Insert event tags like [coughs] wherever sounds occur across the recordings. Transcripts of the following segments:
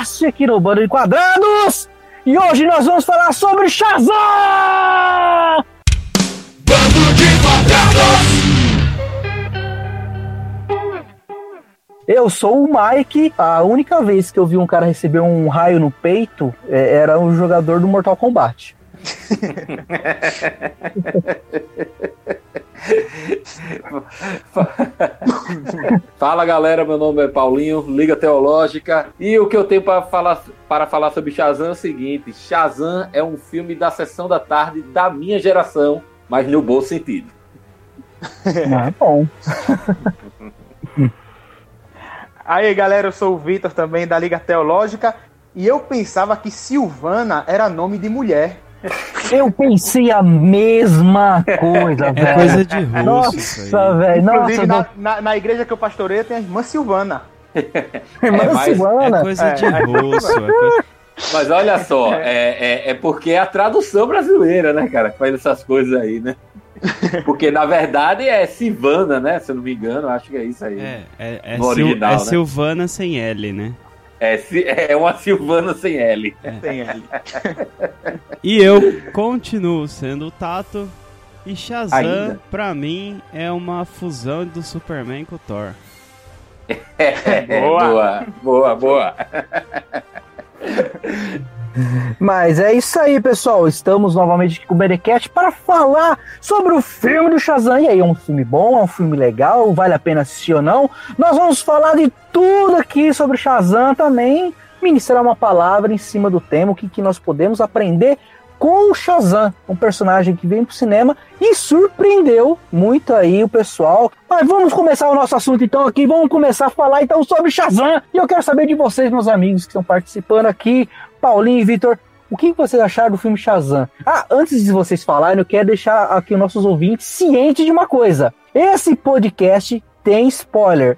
BLCast aqui no Bando de Quadrados! E hoje nós vamos falar sobre Shazam! Bando de Quadrados! Eu sou o Mike. A única vez que eu vi um cara receber um raio no peito é, era um jogador do Mortal Kombat. [laughs] [laughs] Fala galera, meu nome é Paulinho, Liga Teológica. E o que eu tenho para falar, para falar sobre Shazam é o seguinte: Shazam é um filme da sessão da tarde da minha geração, mas no bom sentido. [laughs] Ah, é bom. [laughs] Aí galera, eu sou o Vitor também da Liga Teológica. E eu pensava que Silvana era nome de mulher. Eu pensei a mesma coisa, é velho. É coisa de russo. Nossa, velho. Inclusive, na, na, na, igreja que eu pastorei tem a irmã Silvana. [laughs] irmã é, Silvana? É coisa de é. russo. É coisa... Mas olha só, é, é, é, porque é a tradução brasileira, né, cara, que faz essas coisas aí, né? Porque na verdade é Silvana, né? Se eu não me engano, acho que é isso aí. É, é, é, original, é né? Silvana sem L, né? É, é uma Silvana sem L. É. Sem L. [laughs] e eu continuo sendo o Tato. E Shazam, Ainda? pra mim, é uma fusão do Superman com o Thor. É, [laughs] boa, boa, boa. [laughs] Mas é isso aí, pessoal. Estamos novamente aqui com o Berecat para falar sobre o filme do Shazam. E aí, é um filme bom? É um filme legal? Vale a pena assistir ou não? Nós vamos falar de tudo aqui sobre Shazam também. Ministrar uma palavra em cima do tema, o que, que nós podemos aprender com o Shazam, um personagem que veio pro cinema e surpreendeu muito aí o pessoal. Mas vamos começar o nosso assunto então aqui, vamos começar a falar então sobre Shazam. E eu quero saber de vocês, meus amigos que estão participando aqui, Paulinho e Vitor, o que vocês acharam do filme Shazam? Ah, antes de vocês falarem, eu quero deixar aqui os nossos ouvintes cientes de uma coisa. Esse podcast tem spoiler.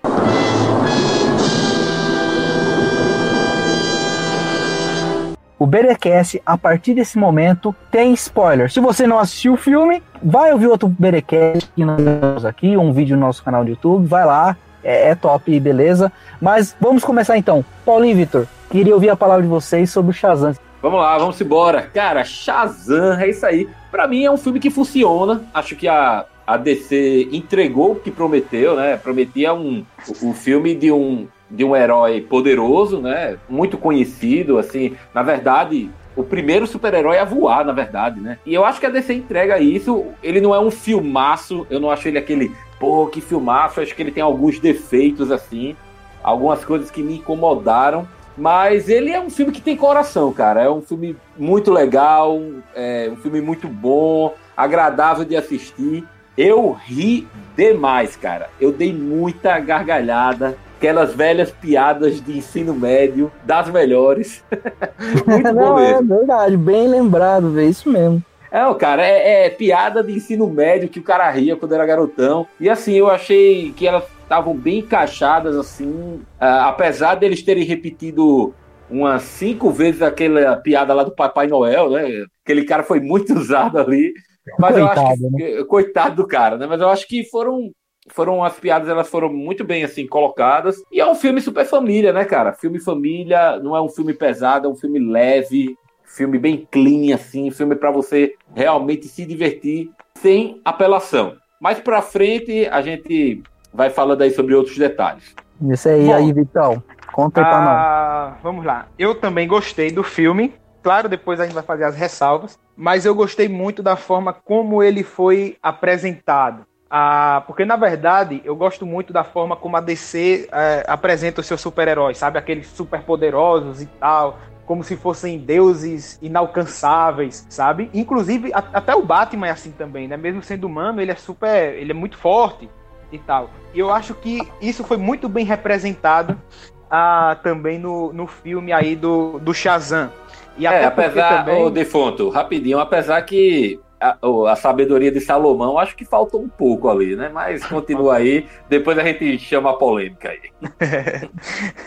O Berecast, a partir desse momento, tem spoiler. Se você não assistiu o filme, vai ouvir outro Berecast que nós aqui, um vídeo no nosso canal do YouTube, vai lá, é, é top, beleza? Mas vamos começar então. Paulinho e Vitor, queria ouvir a palavra de vocês sobre o Shazam. Vamos lá, vamos embora. Cara, Shazam, é isso aí. Para mim é um filme que funciona. Acho que a, a DC entregou o que prometeu, né? Prometia um, o filme de um de um herói poderoso, né? Muito conhecido, assim. Na verdade, o primeiro super-herói a voar, na verdade, né? E eu acho que a DC entrega isso. Ele não é um filmaço, eu não acho ele aquele, pô, que filmaço. Acho que ele tem alguns defeitos, assim. Algumas coisas que me incomodaram. Mas ele é um filme que tem coração, cara. É um filme muito legal, é um filme muito bom, agradável de assistir. Eu ri demais, cara. Eu dei muita gargalhada aquelas velhas piadas de ensino médio, das melhores. [laughs] Muito [laughs] bom Não, é mesmo. É verdade, bem lembrado, é isso mesmo. É, cara, é, é, piada de ensino médio que o cara ria quando era garotão. E assim, eu achei que elas estavam bem encaixadas, assim, uh, apesar deles terem repetido umas cinco vezes aquela piada lá do Papai Noel, né? Aquele cara foi muito [laughs] usado ali. Mas coitado, eu acho que. Né? Coitado do cara, né? Mas eu acho que foram foram as piadas elas foram muito bem assim colocadas e é um filme super família né cara filme família não é um filme pesado é um filme leve filme bem clean assim. Filme para você realmente se divertir sem apelação. Mais para frente a gente vai falando aí sobre outros detalhes. Isso aí Bom, aí Vitão. Conta aí pra ah, nós vamos lá. Eu também gostei do filme. Claro depois a gente vai fazer as ressalvas. Mas eu gostei muito da forma como ele foi apresentado. Ah, porque, na verdade, eu gosto muito da forma como a DC é, apresenta os seus super-heróis, sabe? Aqueles super poderosos e tal, como se fossem deuses inalcançáveis, sabe? Inclusive, a, até o Batman é assim também, né? Mesmo sendo humano, ele é super. ele é muito forte e tal. E eu acho que isso foi muito bem representado ah, também no, no filme aí do, do Shazam. E é, apesar, também... o defunto, rapidinho, apesar que a, a, sabedoria de Salomão, acho que faltou um pouco ali, né? Mas continua aí, depois a gente chama a polêmica aí. [laughs]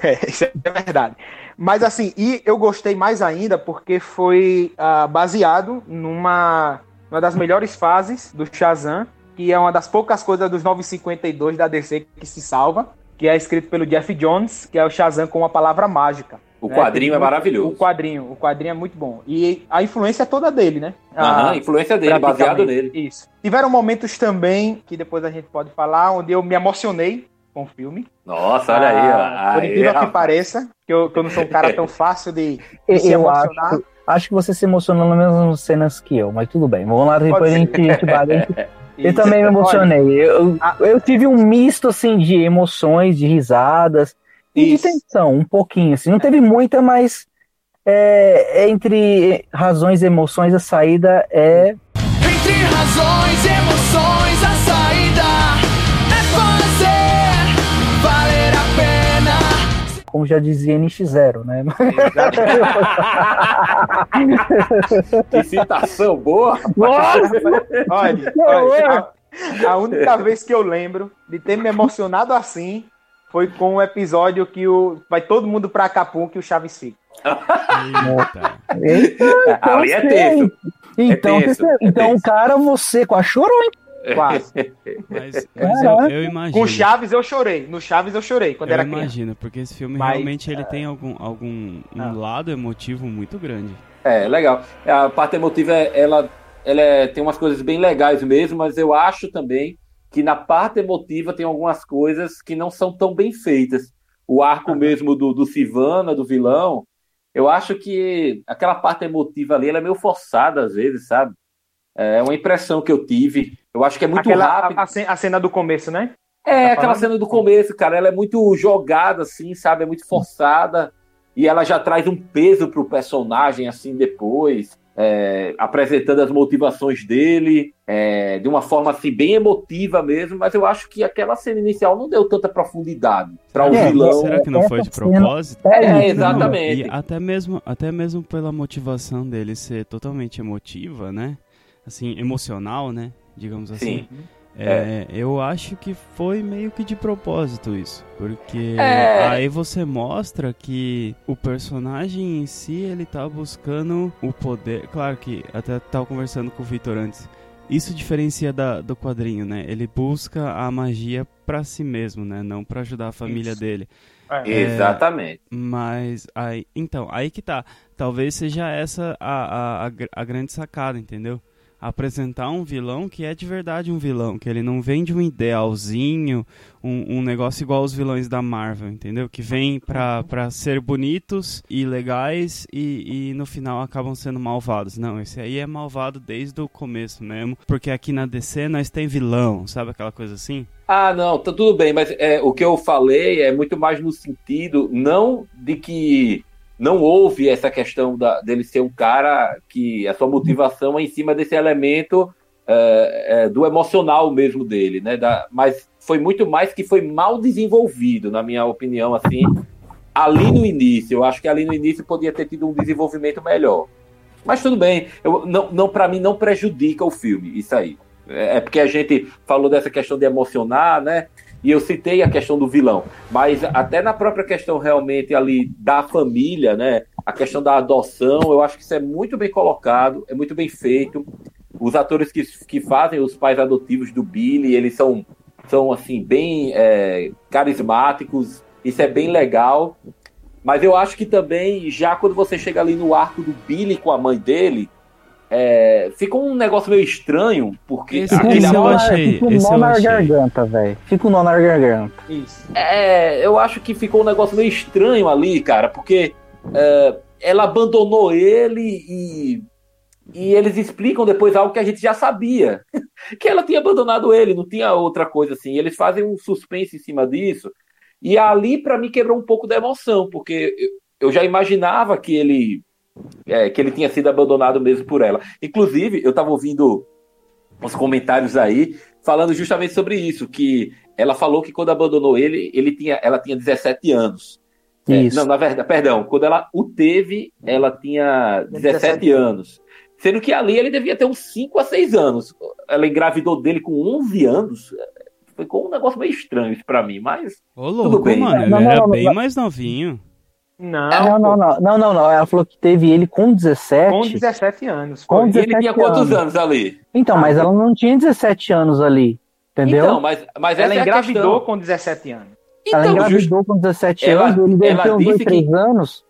é, isso é verdade. Mas assim, e eu gostei mais ainda porque foi uh, baseado numa uma das melhores fases do Shazam, que é uma das poucas coisas dos 952 da DC que se salva, que é escrito pelo Jeff Jones, que é o Shazam com uma palavra mágica. O quadrinho é, maravilhoso. O quadrinho, o quadrinho é muito bom. E a influência é toda dele, né? Aham, a influência dele, baseado nele. Isso. Tiveram momentos também, que depois a gente pode falar, onde eu me emocionei com o filme. Nossa, olha aí, ó. Ah, por incrível que pareça, que eu, que eu não sou um cara tão [laughs] fácil de, de se emocionar. acho, acho que você se emocionou nas mesmas cenas que eu, mas tudo bem. Vamos lá, depois a gente, a gente vai. a gente- [laughs] Eu Isso. também me Olha, emocionei. Eu, a- eu tive um misto assim de emoções, de risadas e Isso. de tensão, um pouquinho assim. Não teve muita, mas é, é entre razões e emoções a saída é Entre razões e emoções, a saída como já dizia NX0, né? [laughs] Que citação boa. Olha, [laughs] olha, a, a única vez que eu lembro de ter me emocionado assim foi com o episódio que o, vai todo mundo pra Acapulco e o Chaves fica. Eita. Ali é sei. texto. Então, tenso, você- é então tenso. cara, você quase chorou, hein? Quase. [laughs] Mas, mas eu, eu imagino. Com Chaves eu chorei. No Chaves eu chorei quando eu era criança. imagino, porque esse filme Mas, realmente ele tem algum, algum um Ah. lado emotivo muito grande. É, legal. A parte emotiva, ela, ela é- tem umas coisas bem legais mesmo, mas eu acho também que na parte emotiva tem algumas coisas que não são tão bem feitas. O arco mesmo do, do Sivana, do vilão, eu acho que aquela parte emotiva ali ela é meio forçada às vezes, sabe? É uma impressão que eu tive. Eu acho que é muito Aquela, rápido. a, a ce- a cena do começo, né? É, Tá aquela falando? cena do começo, cara, ela é muito jogada, assim, sabe? É muito forçada. E ela já traz um peso pro personagem, assim, depois. é, apresentando as motivações dele, é, de uma forma, assim, bem emotiva mesmo. Mas eu acho que aquela cena inicial não deu tanta profundidade para o É, vilão. Será que não foi de propósito? É, É, exatamente. E até mesmo, até mesmo pela motivação dele ser totalmente emotiva, né? Assim, emocional, né? Digamos assim. Sim. É, Eu acho que foi meio que de propósito isso. Porque É. aí você mostra que o personagem em si, ele tá buscando o poder. Claro que até tava conversando com o Victor antes. Isso diferencia da- do quadrinho, né? Ele busca a magia pra si mesmo, né? Não pra ajudar a família Isso. dele. É. Exatamente. Mas aí, então, aí que tá. Talvez seja essa a, a, a, a grande sacada, entendeu? Apresentar um vilão que é de verdade um vilão, que ele não vem de um idealzinho, um, um negócio igual os vilões da Marvel, entendeu? Que vem pra, pra ser bonitos e legais e, e no final acabam sendo malvados. Não, esse aí é malvado desde o começo mesmo, porque aqui na DC nós tem vilão, sabe aquela coisa assim? Ah, não, tá tudo bem, mas é, o que eu falei é muito mais no sentido, não de que não houve essa questão da, dele ser um cara que a sua motivação é em cima desse elemento é, é, do emocional mesmo dele, né? Da, mas foi muito mais que foi mal desenvolvido, na minha opinião, assim, ali no início. Eu acho que ali no início podia ter tido um desenvolvimento melhor. Mas tudo bem, eu, não, não para mim não prejudica o filme, isso aí. É é porque a gente falou dessa questão de emocionar, né? E eu citei a questão do vilão, mas até na própria questão realmente ali da família, né? A questão da adoção, eu acho que isso é muito bem colocado, é muito bem feito. Os atores que, que fazem os pais adotivos do Billy, eles são, são assim, bem é, carismáticos, isso é bem legal. Mas eu acho que também, já quando você chega ali no arco do Billy com a mãe dele, é, fica um negócio meio estranho, porque Esse- um esse achei, Fica um nó eu na achei. garganta, velho. Fica um nó na garganta. Isso. É, eu acho que ficou um negócio meio estranho ali, cara, porque é, ela abandonou ele e, e eles explicam depois algo que a gente já sabia, [laughs] que ela tinha abandonado ele, não tinha outra coisa assim. Eles fazem um suspense em cima disso e ali para mim quebrou um pouco da emoção, porque eu já imaginava que ele é, que ele tinha sido abandonado mesmo por ela. Inclusive, eu estava ouvindo uns comentários aí falando justamente sobre isso, que ela falou que quando abandonou ele, ele tinha, ela tinha 17 anos. É, Isso. não, na verdade, perdão, quando ela o teve, ela tinha 17, 17 anos. Sendo que ali ele devia ter uns 5 a 6 anos. Ela engravidou dele com 11 anos. Ficou um negócio meio estranho isso pra mim, mas Ô, louco, bem. mano, ele Não, não, era não, bem mais novinho. Não, Não, não, não, não, não, não. Ela falou que teve ele com 17. com 17 anos. Com foi. e ele 17 tinha quantos anos. anos ali? Então, mas ela não tinha 17 anos ali. Entendeu? Então, mas, mas Ela é engravidou questão. com 17 anos. ela Então, just- engravidou com 17 Ela- anos, ele deve ela ter uns dois, disse três que- anos.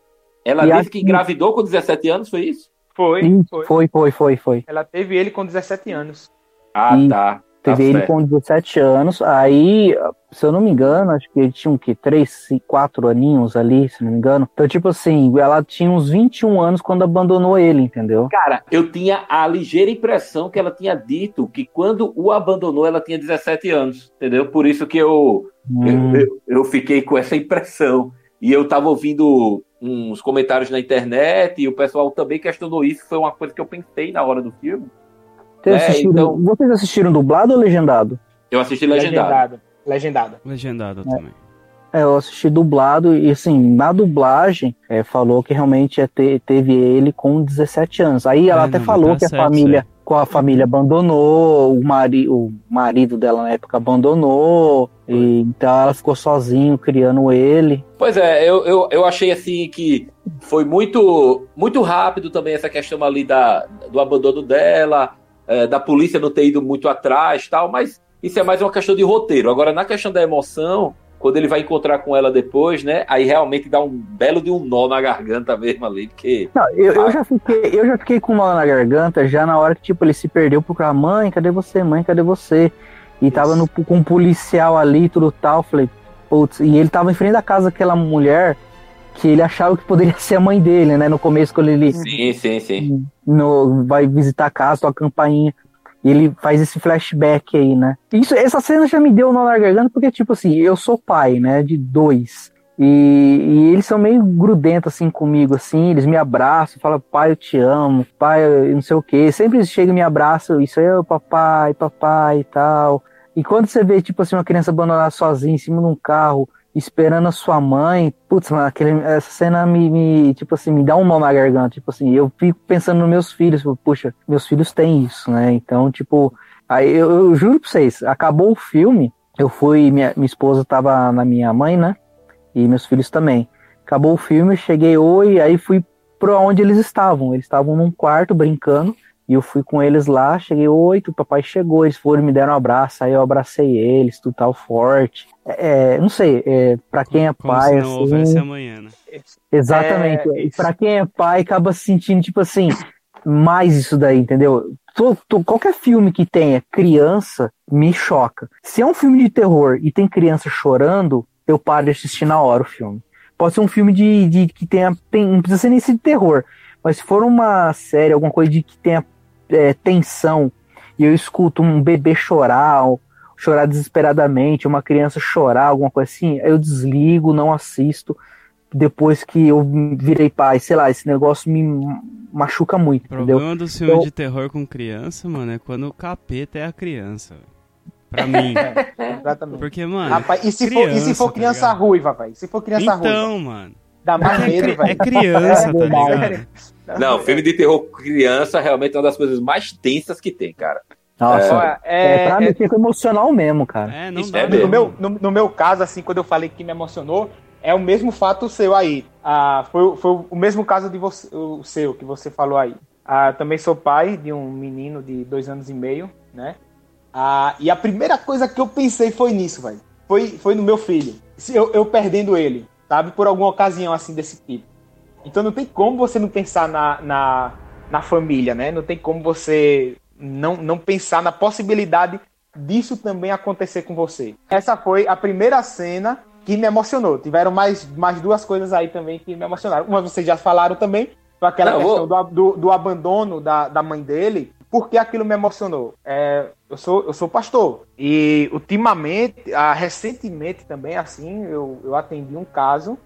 ela E disse acho que engravidou com 17 anos, foi isso? Foi, Sim, foi. foi, foi, foi, foi. Ela teve ele com 17 anos. Ah, Ih, tá. Tá Teve ele certo. com 17 anos, aí, se eu não me engano, acho que ele tinha o quê? 3, 4 aninhos ali, se não me engano. Então, tipo assim, ela tinha uns 21 anos quando abandonou ele, entendeu? Cara, eu tinha a ligeira impressão que ela tinha dito que quando o abandonou, ela tinha 17 anos, entendeu? Por isso que eu, Hum, eu, eu, eu fiquei com essa impressão. E eu tava ouvindo uns comentários na internet e o pessoal também questionou isso. Foi uma coisa que eu pensei na hora do filme. vocês, é, assistiram, então- vocês assistiram dublado ou legendado? Eu assisti legendado. Legendado. Legendado. Legendado É. também. É, eu assisti dublado e assim, na dublagem, é, falou que realmente ter- teve ele com 17 anos. Aí ela É, até não, falou mas que tá a certo, família, com a família abandonou, o, mari, o marido dela na época abandonou, e então ela ficou sozinho criando ele. Pois é, eu, eu, eu achei assim que foi muito muito rápido também essa questão ali da, do abandono dela, é, da polícia não ter ido muito atrás tal, mas isso é mais uma questão de roteiro. Agora, na questão da emoção, quando ele vai encontrar com ela depois, né? Aí realmente dá um belo de um nó na garganta mesmo ali, porque. Não, eu, eu já fiquei, eu já fiquei com nó na garganta já na hora que tipo ele se perdeu por mãe, cadê você, mãe, cadê você? E tava no, com um policial ali, tudo tal, falei, putz, e ele tava em frente da casa daquela mulher que ele achava que poderia [laughs] ser a mãe dele, né? No começo, quando ele Sim, sim, sim. no, vai visitar a casa, toca a campainha. E ele faz esse flashback aí, né? Isso, essa cena já me deu nó na garganta, porque, tipo assim, eu sou pai, né? De dois. E, e eles são meio grudentos, assim, comigo, assim. Eles me abraçam, falam, pai, eu te amo, pai, eu não sei o quê. Sempre eles chegam e me abraçam, isso aí é papai, papai e tal. E quando você vê, tipo assim, uma criança abandonada sozinha em cima de um carro, esperando a sua mãe, putz, mano, aquele, essa cena me, me, tipo assim, me dá um nó na garganta, tipo assim, eu fico pensando nos meus filhos, tipo, puxa, meus filhos têm isso, né, então, tipo, aí eu, eu juro pra vocês, acabou o filme, eu fui, minha, minha esposa tava na minha mãe, né, e meus filhos também, acabou o filme, cheguei, oi, aí fui pra onde eles estavam, eles estavam num quarto brincando, e eu fui com eles lá, cheguei, oi, o papai chegou, eles foram, me deram um abraço, aí eu abracei eles, tudo tal, forte. É, não sei, é, pra quem é Como pai, se não houvesse assim, amanhã, né? exatamente, É, pra quem é pai, acaba se sentindo, tipo assim, mais isso daí, entendeu? Tô- tô- qualquer filme que tenha criança, me choca. Se é um filme de terror e tem criança chorando, eu paro de assistir na hora o filme. Pode ser um filme de, de que tenha, tem, não precisa ser nem ser de terror, mas se for uma série, alguma coisa de que tenha é, tensão e eu escuto um bebê chorar, ou chorar desesperadamente, uma criança chorar, alguma coisa assim, eu desligo, não assisto. Depois que eu virei pai, sei lá, esse negócio me machuca muito, O entendeu? problema dos filmes Eu- de terror com criança, mano, é quando o capeta é a criança. velho. Pra mim. [laughs] Exatamente. Porque, mano. Rapaz, e se, for, e se for criança, tá criança ruiva, velho? Se for criança ruiva, então, mano. Dá mais É, medo, cri- é velho. criança, [laughs] tá verdade. ligado? Não, filme de terror criança realmente é uma das coisas mais tensas que tem, cara. Nossa, é, é, pra é- mexer com o emocional mesmo, cara. É, não Isso dá. é no, meu, no, no meu caso, assim, quando eu falei que me emocionou, é o mesmo fato seu aí. Ah, foi, foi o mesmo caso de você, o seu, que você falou aí. Ah, também sou pai de um menino de dois anos e meio, né? Ah, e a primeira coisa que eu pensei foi nisso, velho. Foi, foi no meu filho. Se Eu, eu perdendo ele, sabe? Por alguma ocasião assim desse tipo. Então não tem como você não pensar na, na, na família, né? Não tem como você não, não pensar na possibilidade disso também acontecer com você. Essa foi a primeira cena que me emocionou. Tiveram mais, mais duas coisas aí também que me emocionaram. Uma vocês já falaram também, aquela Não, questão do, do, do abandono da, da mãe dele. Por que aquilo me emocionou? É, eu, sou, eu sou pastor. E ultimamente, ah, recentemente também, assim, eu, eu atendi um caso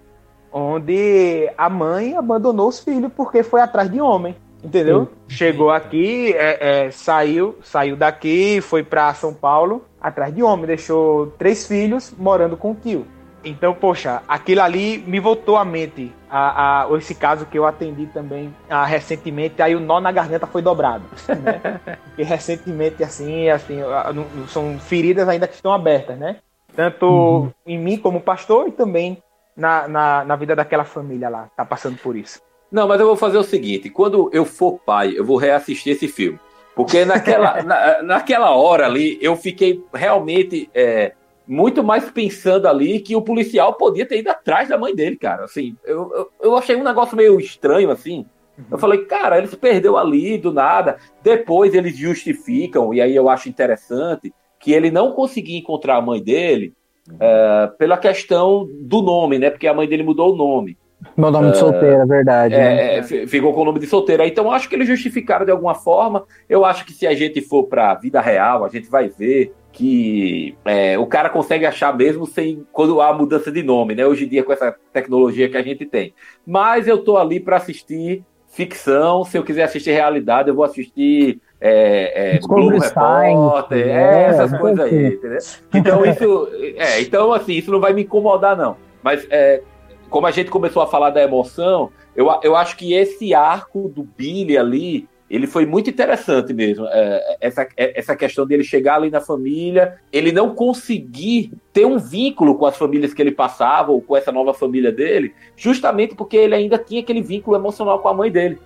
onde a mãe abandonou os filhos porque foi atrás de homem. Entendeu? Chegou aqui, é, é, saiu, saiu daqui, foi para São Paulo atrás de homem, deixou três filhos morando com o tio. Então, poxa, aquilo ali me voltou à mente. A, a- esse caso que eu atendi também ah, recentemente, aí o nó na garganta foi dobrado. [laughs] Né? Porque recentemente, assim, assim, ah, não- são feridas ainda que estão abertas, né? Tanto em mim como pastor e também na, na, na vida daquela família lá, que tá passando por isso. Não, mas eu vou fazer o seguinte: quando eu for pai, eu vou reassistir esse filme. Porque naquela, [laughs] na- naquela hora ali, eu fiquei realmente é, muito mais pensando ali que o policial podia ter ido atrás da mãe dele, cara. Assim, eu, eu, eu achei um negócio meio estranho, assim. Eu falei, cara, ele se perdeu ali do nada. Depois eles justificam, e aí eu acho interessante, que ele não conseguia encontrar a mãe dele é, pela questão do nome, né? Porque a mãe dele mudou o nome. Meu nome de solteira, é verdade. né? É, é, fi- ficou com o nome de solteira. Então acho que eles justificaram de alguma forma. Eu acho que se a gente for pra vida real, a gente vai ver que é, o cara consegue achar mesmo sem quando há mudança de nome, né? Hoje em dia com essa tecnologia que a gente tem. Mas eu tô ali pra assistir ficção. Se eu quiser assistir realidade, eu vou assistir é, é, Science, Repórter, é, é, essas coisas aí, entendeu? Então isso, é, então assim, isso não vai me incomodar não. Mas é, como a gente começou a falar da emoção, eu, eu acho que esse arco do Billy ali, ele foi muito interessante mesmo. É, essa, é, essa questão dele chegar ali na família, ele não conseguir ter um vínculo com as famílias que ele passava, ou com essa nova família dele, justamente porque ele ainda tinha aquele vínculo emocional com a mãe dele.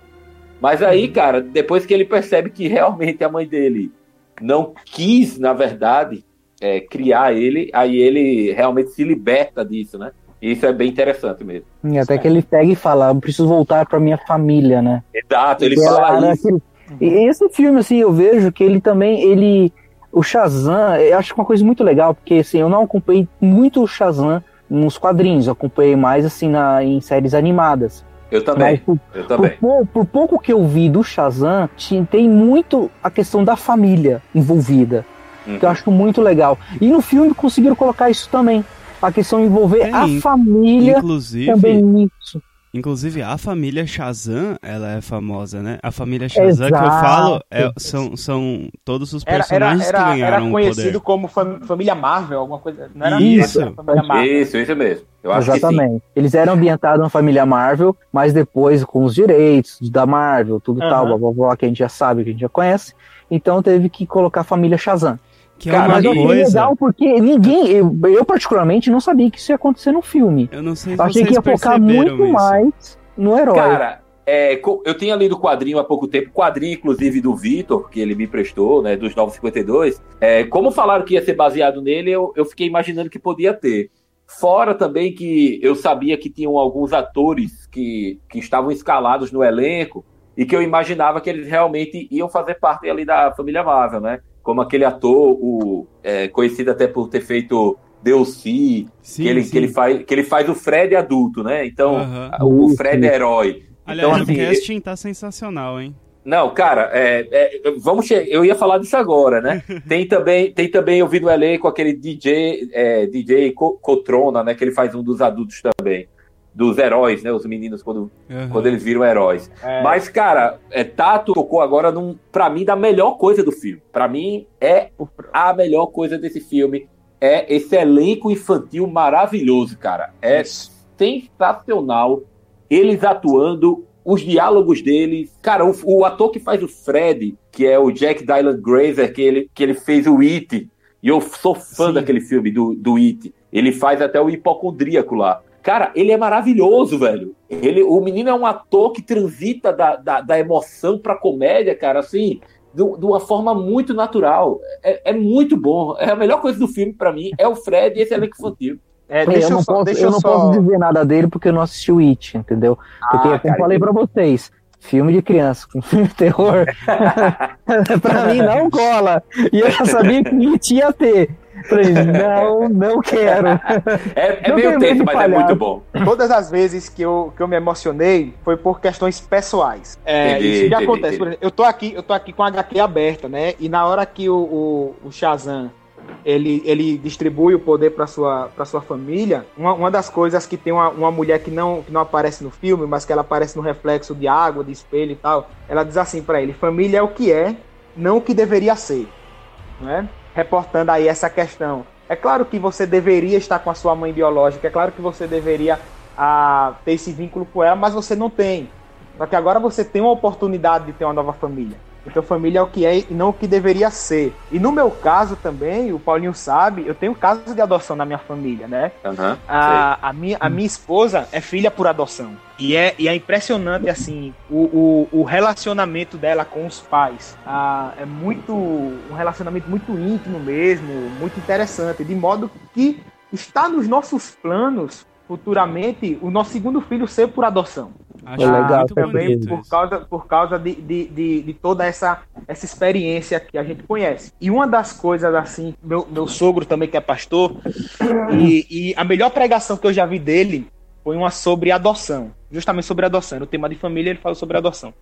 Mas aí, cara, depois que ele percebe que realmente a mãe dele não quis, na verdade, é, criar ele, aí ele realmente se liberta disso, né? Isso é bem interessante mesmo. E até que ele pega e fala, eu preciso voltar pra minha família, né? Exato, ele E fala isso. aquele- E esse filme, assim, eu vejo que ele também, ele... O Shazam, eu acho uma coisa muito legal, porque, assim, eu não acompanhei muito o Shazam nos quadrinhos, eu acompanhei mais, assim, na, em séries animadas. Eu também, por, eu por, também. pou- por pouco que eu vi do Shazam, tem muito a questão da família envolvida, Uhum. que eu acho muito legal. E no filme conseguiram colocar isso também, a questão de envolver Tem, a família Inclusive, também nisso. inclusive, a família Shazam, ela é famosa, né? A família Shazam que eu Exato. falo é- são, são todos os Era, era, personagens que era, ganharam era conhecido como fam- família Marvel, alguma coisa. Não era Isso. era família Marvel. Isso, isso mesmo. Eu acho que sim. Exatamente. Eles eram ambientados na família Marvel, mas depois com os direitos da Marvel, tudo Aham. tal, blá, blá, blá, que a gente já sabe, que a gente já conhece. Então teve que colocar a família Shazam. Que é Cara, uma Mas eu achei coisa. legal porque ninguém, eu, eu particularmente não sabia que isso ia acontecer no filme. Eu não sei se Eu achei vocês que ia focar muito isso. mais no herói. Cara, é, eu tinha lido o quadrinho há pouco tempo, quadrinho inclusive do Vitor, que ele me prestou, né, dos 952. É, como falaram que ia ser baseado nele, eu, eu fiquei imaginando que podia ter. Fora também que eu sabia que tinham alguns atores que, que estavam escalados no elenco e que eu imaginava que eles realmente iam fazer parte ali da família Marvel, né? Como aquele ator, o, é, conhecido até por ter feito Delcy, Sim, que, ele, sim. que, ele faz, que ele faz o Fred adulto, né? Então, Aham. o Fred é herói. Aliás, então, assim, o casting tá sensacional, hein? Não, cara, é, é, vamos che- eu ia falar disso agora, né? [laughs] Tem também, tem também eu vi no elenco aquele DJ, é, DJ Co- Cotrona, né? Que ele faz um dos adultos também, dos heróis, né? Os meninos quando, Aham. quando eles viram heróis. É, Mas, cara, é, Tato tocou agora num, pra mim, da melhor coisa do filme. Pra mim, é a melhor coisa desse filme. É esse elenco infantil maravilhoso, cara. É sensacional. Eles atuando, os diálogos deles. Cara, o, o ator que faz o Fred, que é o Jack Dylan Grazer, que ele, que ele fez o It. E eu sou fã Sim. daquele filme, do, do It. Ele faz até o hipocondríaco lá. Cara, ele é maravilhoso, velho. Ele, o menino é um ator que transita da, da, da emoção pra comédia, cara, assim, de, de uma forma muito natural. É, é muito bom. É a melhor coisa do filme pra mim é o Fred e esse elenco infantil. é, deixa eu não, só, posso, deixa eu não só- posso dizer nada dele porque eu não assisti o It, entendeu? Porque, Ah, como cara, falei pra vocês, filme de criança com [laughs] filme de terror, [laughs] pra mim não cola. E eu já sabia que It ia ter. Falei, não, não quero. [laughs] É, é Não meio tem tenso, medo, mas é palhaço. muito bom. Todas as vezes que eu, que eu me emocionei foi por questões pessoais. É, Entendi, isso que entendi, acontece. entendi. Por exemplo, eu tô aqui, eu tô aqui com a HQ aberta, né? E na hora que o, o, o Shazam ele, ele distribui o poder para sua, pra sua família, uma, uma das coisas que tem uma, uma mulher que não, que não aparece no filme, mas que ela aparece no reflexo de água, de espelho e tal, ela diz assim para ele: família é o que é, não o que deveria ser. Né? Reportando aí essa questão. É claro que você deveria estar com a sua mãe biológica, é claro que você deveria ah, ter esse vínculo com ela, mas você não tem. Só que agora você tem uma oportunidade de ter uma nova família. Então família é o que é e não o que deveria ser. E no meu caso também, o Paulinho sabe, eu tenho casos de adoção na minha família, né? Aham, A, a, minha, a minha esposa é filha por adoção. E é, e é impressionante, assim, o, o, o relacionamento dela com os pais. Ah, é muito. Um relacionamento muito íntimo mesmo, muito interessante. De modo que está nos nossos planos, futuramente, o nosso segundo filho ser por adoção. Acho É legal muito também, Por isso. causa, por causa de, de, de, de toda essa, essa experiência que a gente conhece. E uma das coisas, assim, meu, meu sogro também, que é pastor, e, e a melhor pregação que eu já vi dele foi uma sobre adoção. Justamente sobre adoção. No tema de família, ele falou sobre adoção.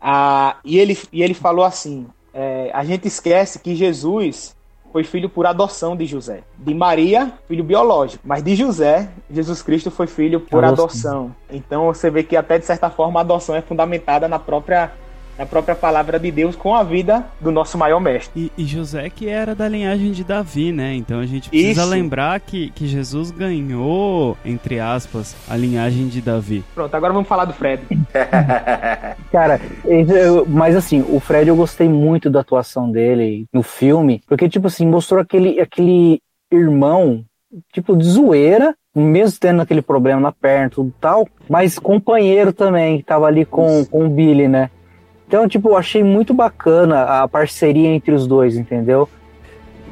Ah, e, ele, e ele falou assim: é, a gente esquece que Jesus foi filho por adoção de José. De Maria, filho biológico. Mas de José, Jesus Cristo foi filho por Adoção. Então você vê que até de certa forma a adoção é fundamentada na própria, na própria palavra de Deus com a vida do nosso maior mestre. E, e José que era da linhagem de Davi, né? Então a gente precisa Isso. lembrar que, que Jesus ganhou, entre aspas, a linhagem de Davi. Pronto, agora vamos falar do Fred. [laughs] Cara, eu- mas assim, o Fred eu gostei muito da atuação dele no filme, porque, tipo assim, mostrou aquele, aquele irmão, tipo, de zoeira, mesmo tendo aquele problema na perna e tudo tal, mas companheiro também, que tava ali com, com o Billy, né? Então, tipo, eu achei muito bacana a parceria entre os dois, entendeu?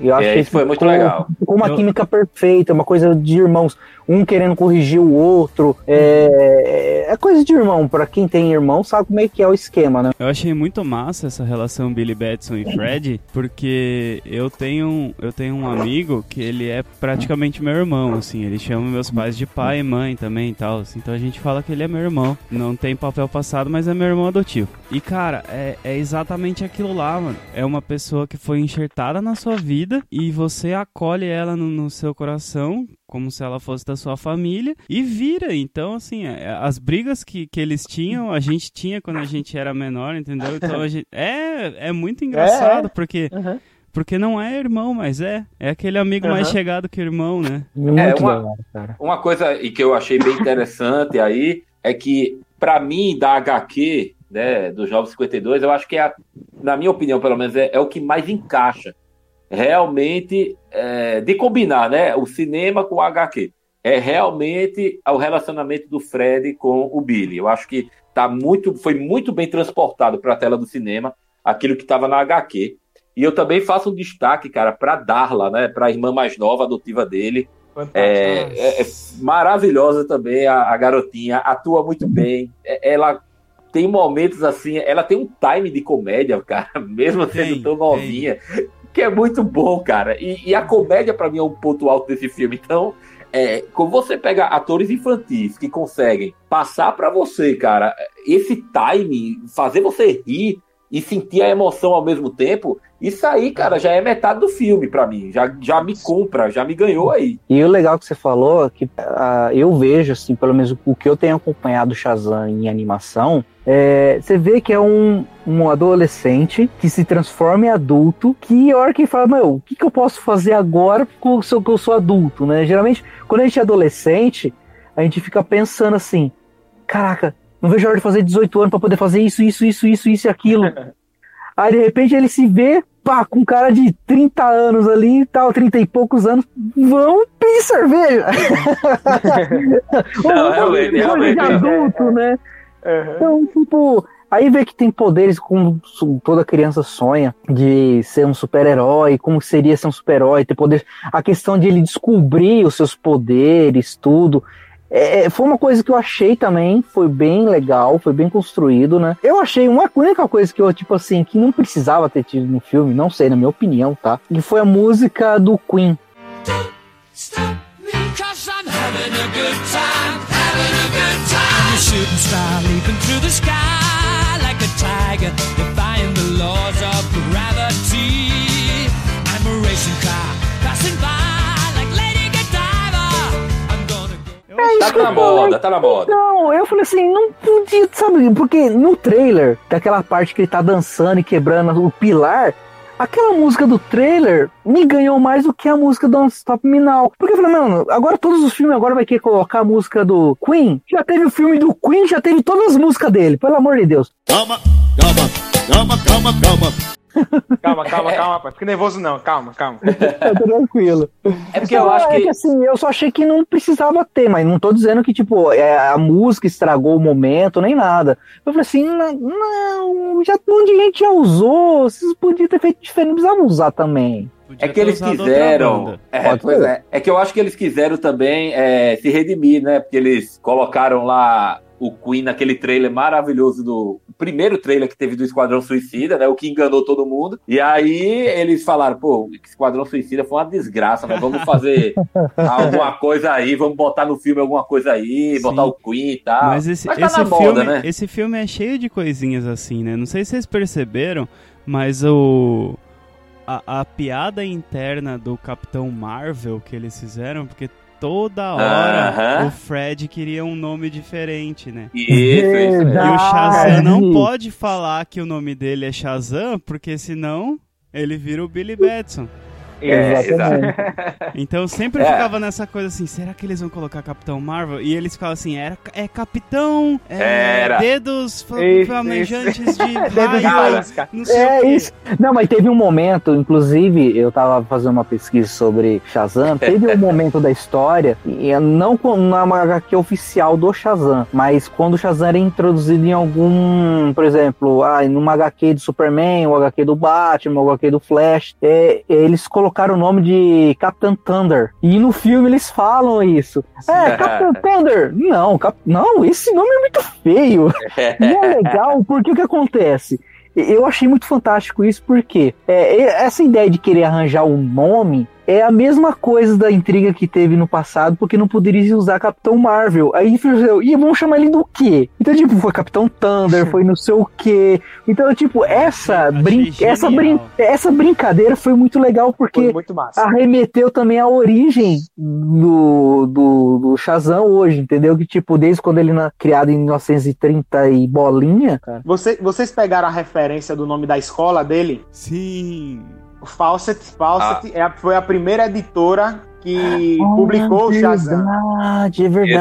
E eu acho É, que isso foi muito ficou- legal. Ficou uma Eu- química perfeita, uma coisa de irmãos, um querendo corrigir o outro. É, é coisa de irmão, pra quem tem irmão sabe como é que é o esquema, né? Eu achei muito massa essa relação Billy Batson e Fred, porque eu tenho, eu tenho um amigo que ele é praticamente meu irmão, assim, ele chama meus pais de pai e mãe também e tal, assim, então a gente fala que ele é meu irmão. Não tem papel passado, mas é meu irmão adotivo. E cara, é, é exatamente aquilo lá, mano. É uma pessoa que foi enxertada na sua vida e você acolhe ela no, no seu coração. Como se ela fosse da sua família e vira. Então, assim, é- as brigas que, que eles tinham, a gente tinha quando a gente era menor, entendeu? Então a gente. É, é muito engraçado, porque, porque não é irmão, mas é. É aquele amigo mais Uhum. chegado que irmão, né? Muito uma- legal, cara. Uma coisa e que eu achei bem interessante aí é que, pra mim, da HQ, né, do Jovem 52, eu acho que, é a- na minha opinião, pelo menos, é, é o que mais encaixa realmente é, de combinar, né? O cinema com o HQ. É realmente o relacionamento do Fred com o Billy. Eu acho que tá muito, foi muito bem transportado para a tela do cinema aquilo que estava na HQ. E eu também faço um destaque, cara, para Darla, né? Para a irmã mais nova, adotiva dele. É, é- é maravilhosa também a, a garotinha, atua muito bem. É- ela tem momentos assim, ela tem um time de comédia, [laughs] cara, mesmo sendo Tem, tão novinha, que é muito bom, cara. E, e a comédia, pra mim, é um ponto alto desse filme. Então, é, quando você pega atores infantis que conseguem passar pra você, cara, esse time, fazer você rir e sentir a emoção ao mesmo tempo, isso aí, cara, já é metade do filme pra mim. Já, já me compra, já me ganhou aí. E o legal que você falou é que ah, eu vejo, assim, pelo menos o que eu tenho acompanhado o Shazam em animação, é, você vê que é um, um adolescente que se transforma em adulto, que a hora que fala, meu, o que, que eu posso fazer agora porque eu eu sou adulto, né? Geralmente, quando a gente é adolescente, a gente fica pensando assim, caraca, não vejo a hora de fazer 18 anos pra poder fazer isso, isso, isso, isso, isso e aquilo. [laughs] Aí, de repente, ele se vê, pá, com um cara de 30 anos ali e tal, 30 e poucos anos, vamos pedir cerveja. [laughs] [laughs] Não, realmente, realmente, de adulto, né? Uhum. Então, tipo, aí vê que tem poderes como toda criança sonha de ser um super-herói, como seria ser um super-herói, ter poder. A questão de ele descobrir os seus poderes, tudo. É, foi uma coisa que eu achei também, foi bem legal, foi bem construído, né? Eu achei uma única coisa que eu, tipo assim, que não precisava ter tido no filme, não sei, na minha opinião, tá? Que foi a música do Queen. Stop me, cause I'm having a good time, shooting star leaping through the sky like a tiger, defying the laws of gravity. I'm a racing car passing by like Lady Godiva. I'm gonna go. Tá na moda, tá na moda. Não, eu falei assim, não podia, sabe? Porque no trailer, daquela parte que ele tá dançando e quebrando o pilar, aquela música do trailer me ganhou mais do que a música do Don't Stop Me Now. Porque eu falei, mano, agora todos os filmes agora vai querer colocar a música do Queen. Já teve o filme do Queen, já teve todas as músicas dele, pelo amor de Deus. On, come on. Calma, calma, calma. Calma, calma, calma, rapaz. Fique nervoso não, calma, calma. Tá tranquilo. É porque eu acho é que. assim, eu só achei que não precisava ter, mas não tô dizendo que, tipo, é, a música estragou o momento, nem nada. Eu falei assim, não, não, já, um monte de gente já usou, vocês podiam ter feito diferente, não precisavam usar também. Podia É que eles quiseram. É, pois é. É que eu acho que eles quiseram também é, se redimir, né? Porque eles colocaram lá o Queen naquele trailer maravilhoso do. primeiro trailer que teve do Esquadrão Suicida, né? O que enganou todo mundo. E aí eles falaram, pô, Esquadrão Suicida foi uma desgraça, né? Vamos fazer [laughs] alguma coisa aí, vamos botar no filme alguma coisa aí, Sim. botar o Queen e tal. Mas esse, tá esse filme, moda, né? esse filme é cheio de coisinhas assim, né? Não sei se vocês perceberam, mas o a, a piada interna do Capitão Marvel que eles fizeram, porque toda hora Aham. o Fred queria um nome diferente, né? Isso, isso. E o Shazam não pode falar que o nome dele é Shazam, porque senão ele vira o Billy Batson. É, Exatamente. Então sempre É. ficava nessa coisa assim, será que eles vão colocar Capitão Marvel? E eles ficavam assim, era, é Capitão, é, Era. dedos Isso, flamejantes de [laughs] Dedo de raio, faísca. não sei É isso. Não, mas teve um momento, inclusive, eu tava fazendo uma pesquisa sobre Shazam, teve um [laughs] momento da história, e não na HQ oficial do Shazam, mas quando o Shazam era introduzido em algum, por exemplo, ah, numa HQ do Superman, ou HQ do Batman, ou HQ do Flash, é, eles colocaram o nome de Captain Thunder. E no filme eles falam isso. É, Captain [laughs] Thunder! Não, Cap- não, esse nome é muito feio. E é legal porque o que acontece? Eu achei muito fantástico isso porque é, essa ideia de querer arranjar um nome é a mesma coisa da intriga que teve no passado, porque não poderia usar Capitão Marvel. Aí, e vamos chamar ele do quê? Então, tipo, foi Capitão Thunder, foi não sei o quê. Então, tipo, essa, brin essa, brin essa brincadeira foi muito legal porque muito arremeteu também a origem do, do, do Shazam hoje, entendeu? Que, tipo, desde quando ele na, criado em 1930 e bolinha, cara. Você- vocês pegaram a referência do nome da escola dele? Sim. Fawcett, Fawcett é a- foi a primeira editora que publicou o é Shazam. verdade, é verdade.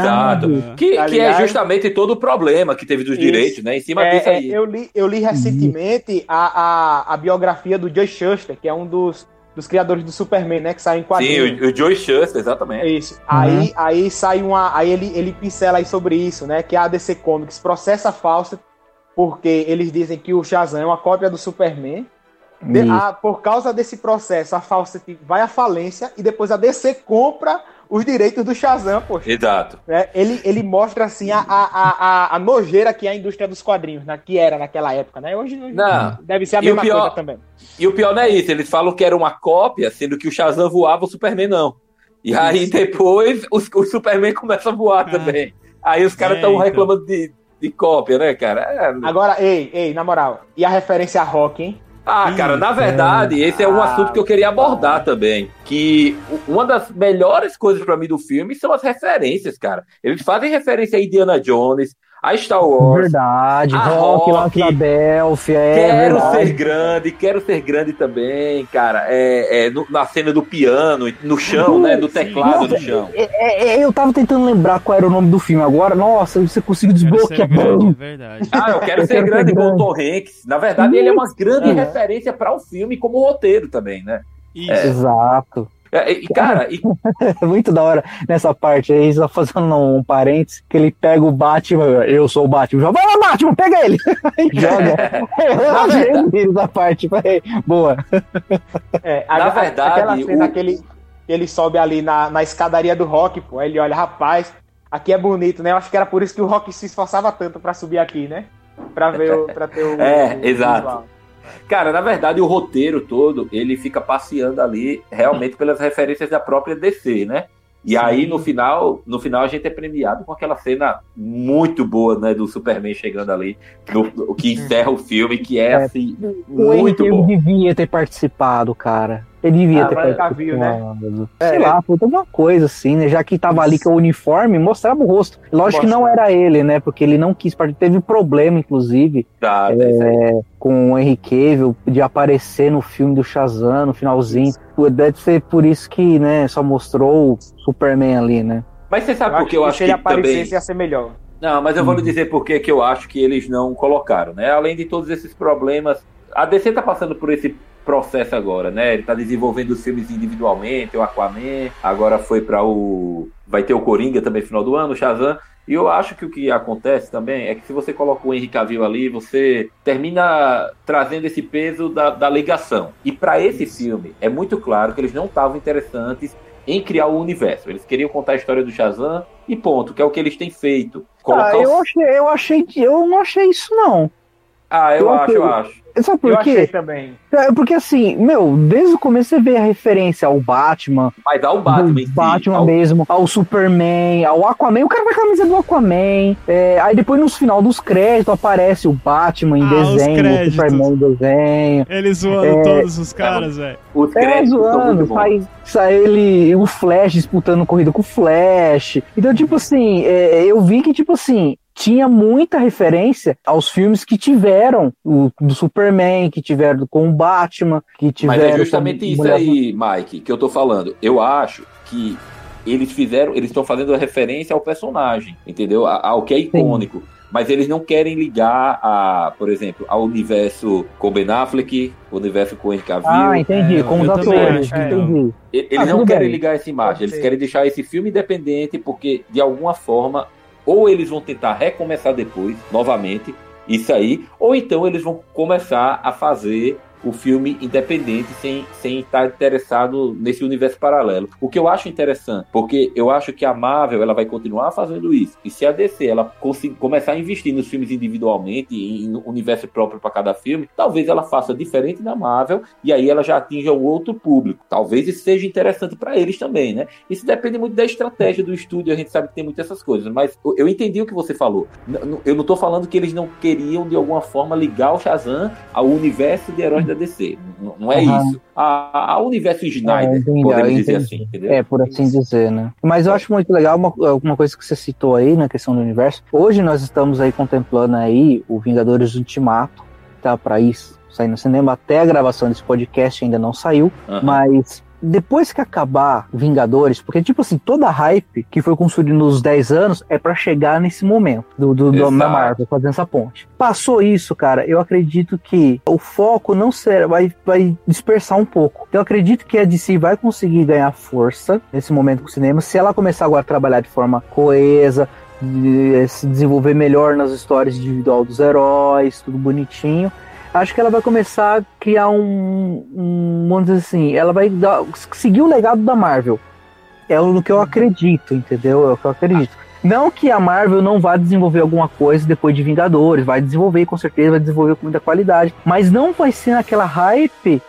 Exato. Que, Tá que é justamente todo o problema que teve dos Isso. direitos, né? Em cima É, disso é, aí. eu, li, eu li recentemente a, a, a biografia do Joe Shuster, que é um dos, dos criadores do Superman, né? Que saiu em Sim, quadrinhos. o, o Joe Shuster, É exatamente. isso. Aí, aí sai uma. Aí ele, ele pincela aí sobre isso, né? Que a DC Comics processa a Fawcett porque eles dizem que o Shazam é uma cópia do Superman. De- Isso. a- por causa desse processo, a Fawcett vai à falência e depois a DC compra os direitos do Shazam, poxa. Exato. né? Ele, ele mostra assim a, a, a, a- nojeira que é a indústria dos quadrinhos, né? que era naquela época, né? Hoje, hoje Não. deve ser a E o mesma pior- coisa também. E o pior não é isso, eles falam que era uma cópia, sendo que o Shazam voava, o Superman não. E aí depois os- o Superman começa a voar Ah. também. Aí os caras É, estão então. reclamando de, de cópia, né, cara? É, Agora, ei, ei, na moral, e a referência a rock, hein? Ah, cara, na verdade, esse é um assunto que eu queria abordar também. Que uma das melhores coisas pra mim do filme são as referências, cara. Eles fazem referência a Indiana Jones, a Star Wars. Verdade, A rock lá na Rock. Filadélfia, é Quero verdade. ser grande, quero ser grande também, cara. É, é, no- na cena do piano, no chão, né? Do teclado Nossa, no chão. É, é, eu tava tentando lembrar qual era o nome do filme agora. Nossa, você conseguiu desbloquear. grande, é [laughs] verdade. Ah, eu quero Eu ser quero grande ser igual o grande. Tom Hanks. Na verdade, ele é uma grande Uhum. referência para o filme como roteiro também, né? Isso. Exato. É, E, [laughs] cara, e É muito da hora nessa parte aí, só fazendo um parênteses, que ele pega o Batman, eu sou o Batman, joga, vai lá, Batman, pega ele! Aí [laughs] joga. Eu achei ele da parte, vai, boa. [laughs] É, Na a- a- verdade, aquela cena o- que, ele, que ele sobe ali na, na escadaria do rock, pô. Aí ele olha, rapaz, aqui é bonito, né? Eu acho que era por isso que o rock se esforçava tanto pra subir aqui, né? Pra ver o, pra ter o. É, o exato. visual. Cara, na verdade, o roteiro todo, ele fica passeando ali realmente pelas referências da própria DC, né? E aí, no final, no final, a gente é premiado com aquela cena muito boa, né, do Superman chegando ali, no- o que encerra o filme, que é, É. assim, muito bom. devia ter participado, cara. Ele devia Ah, ter. Cavill, né? Sei É. lá, foi alguma coisa assim, né? Já que tava ali com o uniforme, mostrava o rosto. Lógico que não Mostra. era ele, né? Porque ele não quis participar. Teve problema, inclusive, Tá, É, é isso aí. com o Henry Cavill de aparecer no filme do Shazam, no finalzinho. Pô, Deve ser por isso que, né, só mostrou o Superman ali, né? Mas você sabe Eu por que eu que acho se ele que também... aparecesse ia ser melhor. Não, mas eu vou lhe dizer por que que eu acho que eles não colocaram, né? Além de todos esses problemas, a DC tá passando por esse processo agora, né? Ele tá desenvolvendo os filmes individualmente, o Aquaman, agora foi para o vai ter o Coringa também no final do ano, o Shazam. E eu acho que o que acontece também é que se você coloca o Henry Cavill ali, você termina trazendo esse peso da, da ligação. E para esse filme, é muito claro que eles não estavam interessantes em criar o universo. Eles queriam contar a história do Shazam e ponto, que é o que eles têm feito. Ah, eu achei, eu achei, eu não achei isso não. Ah, eu, eu acho, eu acho. Sabe por eu quê? achei também. É, porque assim, meu, desde o começo você vê a referência ao Batman. Mas ao Batman, em si, Batman ao... mesmo, ao Superman, ao Aquaman. O cara vai com a camisa do Aquaman. É, aí depois no final dos créditos aparece o Batman em Ah, os desenho, o. Superman em desenho. Ele zoando É, todos os caras, velho. Os É, créditos zoando, sai, sai ele, o Flash disputando corrida com o Flash. Então, tipo assim, é, eu vi que, tipo assim, tinha muita referência aos filmes que tiveram, o, do Superman, que tiveram com o Batman, que tiveram. Mas é justamente isso Mulher- aí, Mike, que eu tô falando. Eu acho que eles fizeram, eles estão fazendo a referência ao personagem, entendeu? Ao que é icônico. Mas eles não querem ligar a, por exemplo, ao universo com Ben Affleck, o universo com Henry Cavill. Ah, entendi, É, com os atores, entendi. E- Eles Ah, não querem bem. ligar essa imagem, eles querem deixar esse filme independente, porque de alguma forma, ou eles vão tentar recomeçar depois, novamente, isso aí, ou então eles vão começar a fazer o filme independente sem, sem estar interessado nesse universo paralelo. O que eu acho interessante, porque eu acho que a Marvel ela vai continuar fazendo isso. E se a DC ela começar a investir nos filmes individualmente, em universo próprio para cada filme, talvez ela faça diferente da Marvel e aí ela já atinja um outro público. Talvez isso seja interessante para eles também, né? Isso depende muito da estratégia do estúdio, a gente sabe que tem muitas essas coisas, mas eu- entendi o que você falou. Eu não tô falando que eles não queriam de alguma forma ligar o Shazam ao universo de heróis da DC. N- Não é Aham. isso. A- Ao universo Snyder, É, entendi, podemos dizer assim, entendeu? É, por assim dizer, né? Mas eu acho muito legal uma, uma coisa que você citou aí na questão do universo. Hoje nós estamos aí contemplando aí o Vingadores Ultimato, tá? Pra isso, sair no cinema. Até a gravação desse podcast ainda não saiu, Aham. mas depois que acabar Vingadores, porque tipo assim, toda a hype que foi construída nos 10 anos é pra chegar nesse momento do, do, do da Marvel, fazendo essa ponte. Passou isso, cara, eu acredito que o foco não será, vai, vai dispersar um pouco. Eu acredito que a DC vai conseguir ganhar força nesse momento com o cinema, se ela começar agora a trabalhar de forma coesa, de- se desenvolver melhor nas histórias individual dos heróis, tudo bonitinho acho que ela vai começar a criar um, um vamos dizer assim, ela vai dar- seguir o legado da Marvel. É o que eu acredito, entendeu? É o que eu acredito. Não que a Marvel não vá desenvolver alguma coisa depois de Vingadores, vai desenvolver com certeza, vai desenvolver com muita qualidade, mas não vai ser naquela hype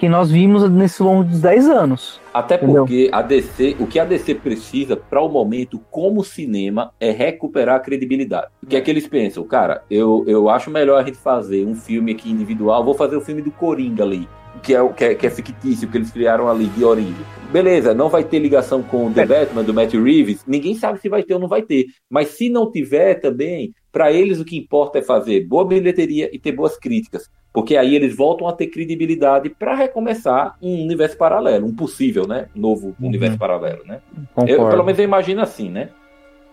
que nós vimos nesse longo dos 10 anos. Até Entendeu? porque a DC, o que a DC precisa para o momento, como cinema, é recuperar a credibilidade. O que é que eles pensam? Cara, eu, eu acho melhor a gente fazer um filme aqui individual. Vou fazer o filme do Coringa ali, que é, que é, que é fictício, que eles criaram ali de origem. Beleza, não vai ter ligação com o The Batman, do Matt Reeves. Ninguém sabe se vai ter ou não vai ter. Mas se não tiver também, para eles o que importa é fazer boa bilheteria e ter boas críticas. Porque aí eles voltam a ter credibilidade para recomeçar um universo paralelo, um possível, né? Novo Uhum. universo paralelo, né? Concordo. Eu, pelo menos eu imagino assim, né?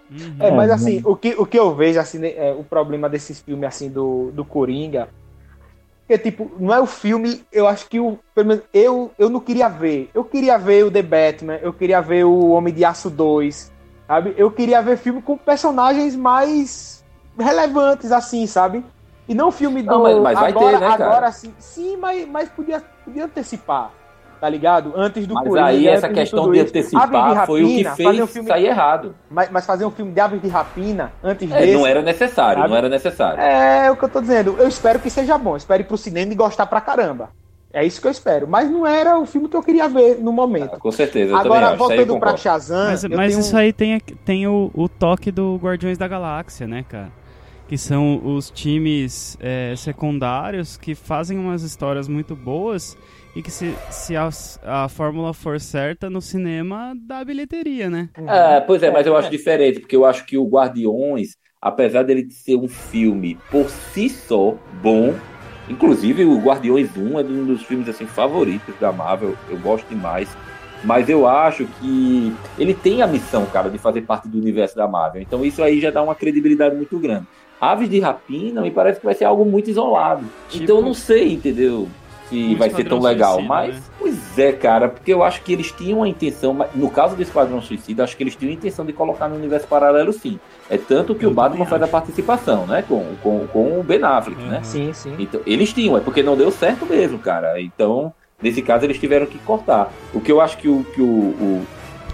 Uhum. É, mas É, assim, o que, o que eu vejo, assim, né, é, o problema desses filmes, assim, do, do Coringa, é tipo, não é o filme, eu acho que o, pelo menos, eu, eu não queria ver. Eu queria ver o The Batman, eu queria ver o Homem de Aço 2, sabe? Eu queria ver filme com personagens mais relevantes, assim, sabe? E não filme do... Não, mas- mas vai agora, ter, né, cara? Agora, sim, sim mas, mas podia, podia antecipar, tá ligado? Antes do Mas Coringa, aí essa antes de questão de isso. Aves de antecipar foi o que Rapina, fez um filme- sair errado. mas, mas fazer um filme de aves de rapina antes É, desse. não era necessário, sabe? não era necessário. É o que eu tô dizendo. Eu espero que seja bom. Espero ir pro cinema e gostar pra caramba. É isso que eu espero. Mas não era o filme que eu queria ver no momento. Com certeza, Agora, acho. Voltando pra. Shazam. Mas, eu mas tenho- isso aí tem, tem o, o toque do Guardiões da Galáxia, né, cara? Que são os times é, secundários que fazem umas histórias muito boas e que se, se a, a fórmula for certa no cinema, dá bilheteria, né? É, pois é, mas eu acho diferente, porque eu acho que o Guardiões, apesar dele ser um filme por si só bom, inclusive o Guardiões 1 é um dos filmes assim favoritos da Marvel, eu gosto demais. Mas eu acho que ele tem a missão, cara, de fazer parte do universo da Marvel. Então isso aí já dá uma credibilidade muito grande. Aves de Rapina me parece que vai ser algo muito isolado. Tipo- então eu não sei, entendeu? Se Um vai ser tão legal. Suicida, Mas, né? pois é, cara, porque eu acho que eles tinham a intenção, no caso do Esquadrão Suicida, acho que eles tinham a intenção de colocar no universo paralelo sim. É tanto que Eu o Batman faz a participação, né? Com, com, com o Ben Affleck, né? Aham. Sim, sim. Então, eles tinham, é porque não deu certo mesmo, cara. Então, nesse caso, eles tiveram que cortar. O que eu acho que o, que o, o,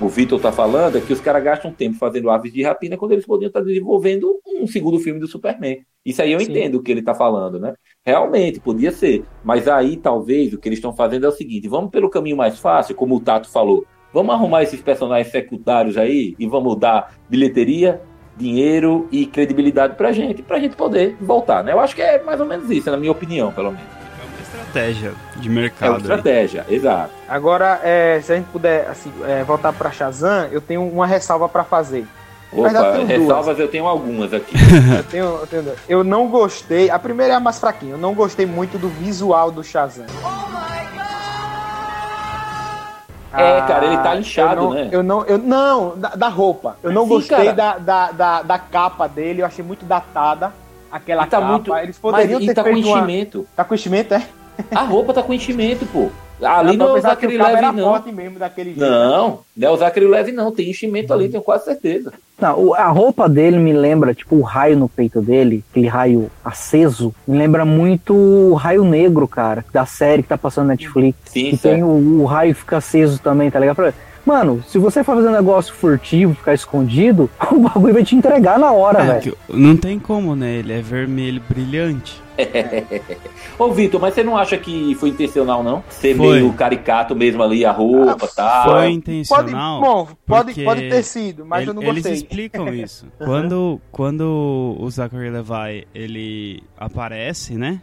o Vitor tá falando é que os caras gastam tempo fazendo aves de rapina quando eles poderiam estar desenvolvendo um segundo filme do Superman. Isso aí eu Sim. entendo o que ele tá falando, né? Realmente, podia ser. Mas aí, talvez, o que eles estão fazendo é o seguinte: vamos pelo caminho mais fácil, como o Tato falou. Vamos arrumar esses personagens secundários aí e vamos dar bilheteria, dinheiro e credibilidade pra gente, pra gente poder voltar, né? Eu acho que é mais ou menos isso, na minha opinião, pelo menos. Uma estratégia de É uma mercado. aí. estratégia, exato. Agora, é, se a gente puder assim, é, voltar pra Shazam, eu tenho uma ressalva pra fazer. Opa, verdade, tem duas. ressalvas eu tenho algumas aqui. [laughs] [laughs] Eu, tenho, eu, tenho- eu não gostei. A primeira é a mais fraquinha. Eu não gostei muito do visual do Shazam. É, cara, ele tá Ah, inchado, eu não, né? Eu não, eu não, da, da roupa. Eu não Sim, gostei da, da, da, da capa dele. Eu achei muito datada aquela E tá capa. muito- Eles Mas poderiam e ter tá com feito uma... enchimento. Tá com enchimento, é? A roupa tá com enchimento, pô. Ali não é cabo Levy, era não. forte mesmo daquele jeito. Não, não é o Zachary Levy, não. Tem enchimento ali, tenho quase certeza. Não, a roupa dele me lembra, tipo, o raio no peito dele, aquele raio aceso, me lembra muito o raio negro, cara, da série que tá passando na Netflix. Sim, que certo. tem o, o raio que fica aceso também, tá ligado? Mano, se você for fazer um negócio furtivo, ficar escondido, [laughs] o bagulho vai te entregar na hora, É, velho. não tem como, né? Ele é vermelho brilhante. [laughs] Ô, Vitor, mas você não acha que foi intencional, não? Ser Foi. meio caricato mesmo ali, a roupa e tal. Foi Pode, intencional. bom, pode, pode ter sido, mas ele- eu não Eles gostei. explicam [laughs] isso. quando, quando o Zachary Levi ele aparece, né?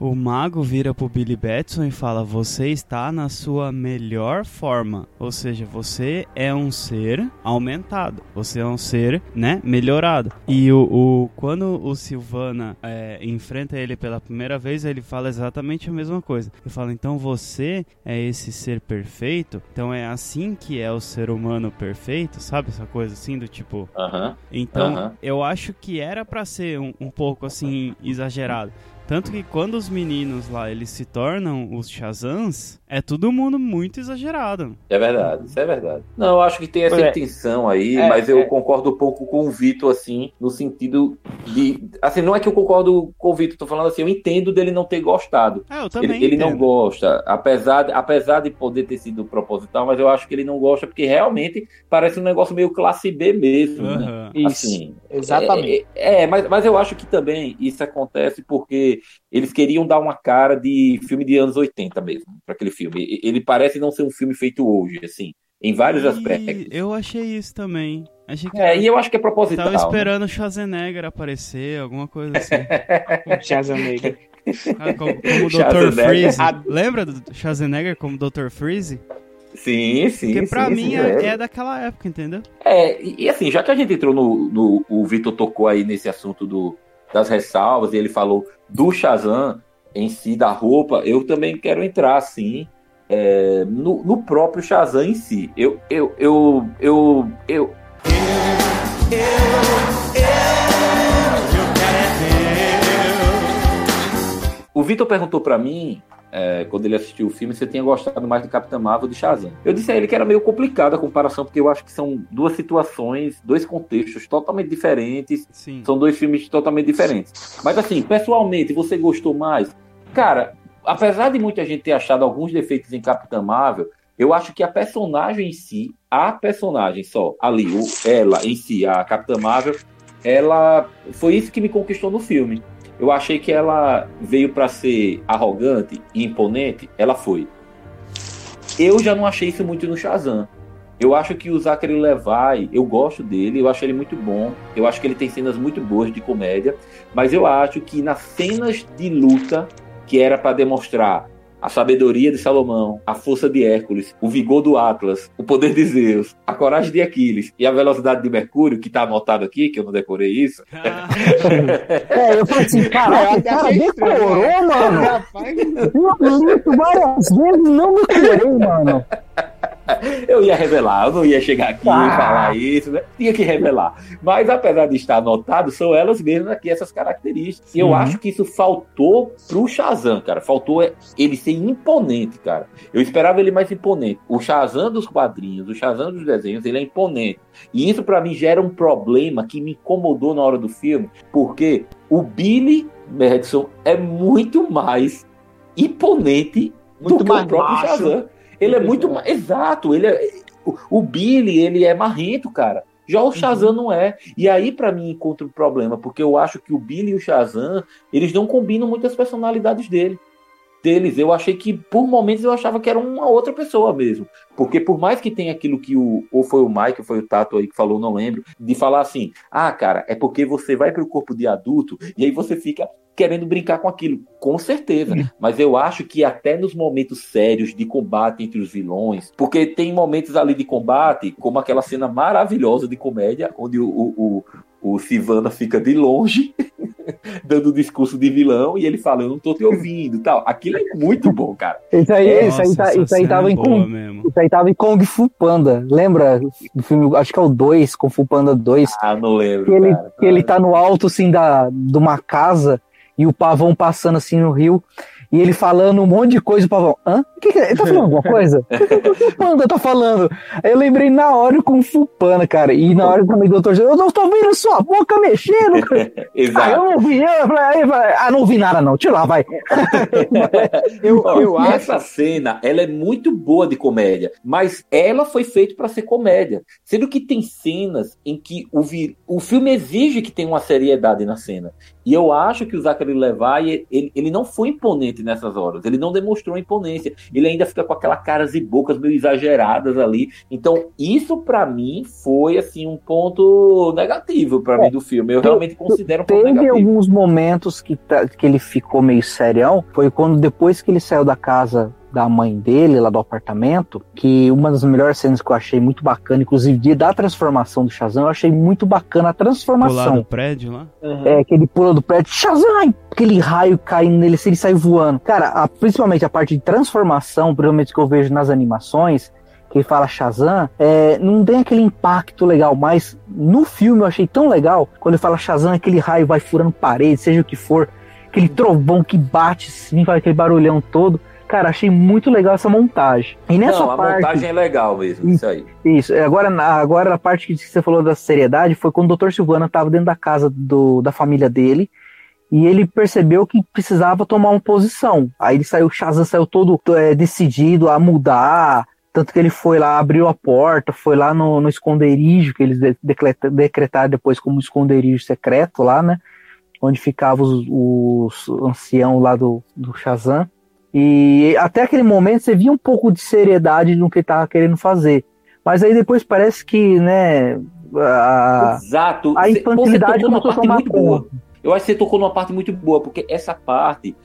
O mago vira pro Billy Batson e fala: Você está na sua melhor forma. Ou seja, você é um ser aumentado. Você é um ser, né? Melhorado. E o, o- quando o Silvana é, enfrenta ele pela primeira vez, ele fala exatamente a mesma coisa. Ele fala: Então você é esse ser perfeito. Então é assim que é o ser humano perfeito, sabe? Essa coisa assim do tipo. Aham. Então, Aham. eu acho que era pra ser um, um pouco assim exagerado. Tanto que quando os meninos lá eles se tornam os Shazams, é todo mundo muito exagerado. É verdade, isso é verdade. Não, eu acho que tem essa É. intenção aí, É, mas eu é. concordo um pouco com o Vitor, assim, no sentido de. Assim, não é que eu concordo com o Vitor, tô falando assim, eu entendo dele não ter gostado. É, eu também Ele, ele não gosta, apesar de, apesar de poder ter sido proposital, mas eu acho que ele não gosta porque realmente parece um negócio meio classe B mesmo, né? Aham. Isso, Assim, exatamente. É, é, mas, mas eu acho que também isso acontece porque eles queriam dar uma cara de filme de anos 80 mesmo, para aquele filme. Ele parece não ser um filme feito hoje, assim, em vários E aspectos. eu achei isso também. Achei que É, e eu acho que é proposital. tava né? esperando o Schwarzenegger aparecer, alguma coisa assim. [laughs] Negra. Ah, como, como [laughs] o Dr. Schwarzenegger. Freeze. Lembra do Schwarzenegger como Dr. Freeze? Sim, sim. Porque pra sim, mim sim, é, é daquela época, entendeu? É, e, e assim, já que a gente entrou no. no- o Vitor tocou aí nesse assunto do, das ressalvas, e ele falou do Shazam em si, da roupa, eu também quero entrar, assim, é, no, no próprio Shazam em si. Eu. Eu. Eu. Eu. eu o Vitor perguntou pra mim é, quando ele assistiu o filme, eu tinha gostado mais do Capitão Marvel ou do Shazam. Eu disse a ele que era meio complicado a comparação, porque eu acho que são duas situações, dois contextos totalmente diferentes, Sim. são dois filmes totalmente diferentes. Mas assim, pessoalmente, você gostou mais? Cara, apesar de muita gente ter achado alguns defeitos em Capitã Marvel, eu acho que a personagem em si, a personagem só, ali, ela em si, a Capitã Marvel, ela foi isso que me conquistou no filme. Eu achei que ela veio para ser arrogante e imponente, ela foi. Eu já não achei isso muito no Shazam. Eu acho que o Zachary Levi, eu gosto dele, eu acho ele muito bom. Eu acho que ele tem cenas muito boas de comédia, mas eu acho que nas cenas de luta, que era para demonstrar a sabedoria de Salomão, a força de Hércules, o vigor do Atlas, o poder de Zeus, a coragem de Aquiles e a velocidade de Mercúrio, que tá anotado aqui, que eu não decorei isso. [laughs] É, eu falei assim, caraca, o cara decorou, mano. Rapaz, Eu li isso várias vezes e não decorei, mano. [laughs] Eu ia revelar, eu não ia chegar aqui Ah. e falar isso, né? Tinha que revelar. Mas apesar de estar anotado, são elas mesmas aqui, essas características. E eu acho que isso faltou pro Shazam, cara. Faltou ele ser imponente, cara. Eu esperava ele mais imponente. O Shazam dos quadrinhos, o Shazam dos desenhos, ele é imponente. E isso pra mim gera um problema que me incomodou na hora do filme, porque o Billy Madison é muito mais imponente Muito do que mais o próprio macho. Shazam. Ele é muito mais. Exato, ele é. O, Billy, ele é marrento, cara. Já o Shazam não é. E aí, pra mim, encontra o problema, porque eu acho que o Billy e o Shazam, eles não combinam muito as personalidades dele. Deles, eu achei que, por momentos, eu achava que era uma outra pessoa mesmo. Porque por mais que tenha aquilo que o. Ou foi o Mike, ou foi o Tato aí que falou, não lembro, de falar assim: ah, cara, é porque você vai pro corpo de adulto e aí você fica querendo brincar com aquilo. Com certeza. Mas eu acho que até nos momentos sérios de combate entre os vilões, porque tem momentos ali de combate, como aquela cena maravilhosa de comédia, onde o, o, o, o Sivana fica de longe, [laughs] dando o discurso de vilão, e ele fala, eu não tô te ouvindo tal. Aquilo é muito bom, cara. Isso aí, isso aí, Nossa, tá- isso aí tava é em Kung, mesmo. isso aí tava em Kung Fu Panda. Lembra do filme? Acho que é o 2, Kung Fu Panda 2. Ah, não lembro, que ele, cara. que ele tá no alto, assim, da, de uma casa e o pavão passando, assim, no rio. E ele falando um monte de coisa, o pavão, hã? Que que é? Ele tá falando alguma coisa? O que que o Panda tá falando? Aí eu lembrei na hora o Kung Fu Panda, cara. E na hora também o doutor, eu não tô vendo sua boca mexendo. cara. [laughs] Ah, Exato. eu não vi. Eu falei, aí, ah, não vi nada não. Tira lá, vai. [laughs] Eu, [laughs] eu acho. essa cena, ela é muito boa de comédia, mas ela foi feita para ser comédia. Sendo que tem cenas em que o, vi... o filme exige que tenha uma seriedade na cena. E eu acho que o Zachary Levi, ele, ele não foi imponente nessas horas. Ele não demonstrou imponência. Ele ainda fica com aquela caras e bocas meio exageradas ali. Então, isso para mim foi assim um ponto negativo para É, mim do filme. Eu te- realmente considero um ponto Teve negativo. alguns momentos que, tá- que ele ficou meio serião. Foi quando depois que ele saiu da casa da mãe dele, lá do apartamento, que uma das melhores cenas que eu achei muito bacana, inclusive da transformação do Shazam, eu achei muito bacana a Pular transformação. do prédio lá? É, que ele pula do prédio, Shazam! Aquele raio caindo nele, assim, ele sai voando. Cara, a- principalmente a parte de transformação, principalmente que eu vejo nas animações, que ele fala Shazam, é, não tem aquele impacto legal, mas no filme eu achei tão legal, quando ele fala Shazam, aquele raio vai furando parede, seja o que for, aquele trovão que bate, assim, faz aquele barulhão todo. Cara, achei muito legal essa montagem. E nessa Não, a parte. montagem é legal mesmo, isso aí. Isso, é, agora, agora a parte que você falou da seriedade foi quando o Dr. Silvana estava dentro da casa do, da família dele e ele percebeu que precisava tomar uma posição. Aí ele saiu, o Shazam saiu todo é, decidido a mudar, tanto que ele foi lá, abriu a porta, foi lá no, no esconderijo, que eles de- decreta- decretaram depois como esconderijo secreto lá, né? Onde ficavam os, os anciãos lá do, do Shazam. E até aquele momento você via um pouco de seriedade no que ele tava querendo fazer. Mas aí depois parece que, né, a, Exato. a infantilidade você tocou numa começou a tomar muito boa. Eu acho que você tocou numa parte muito boa, porque essa parte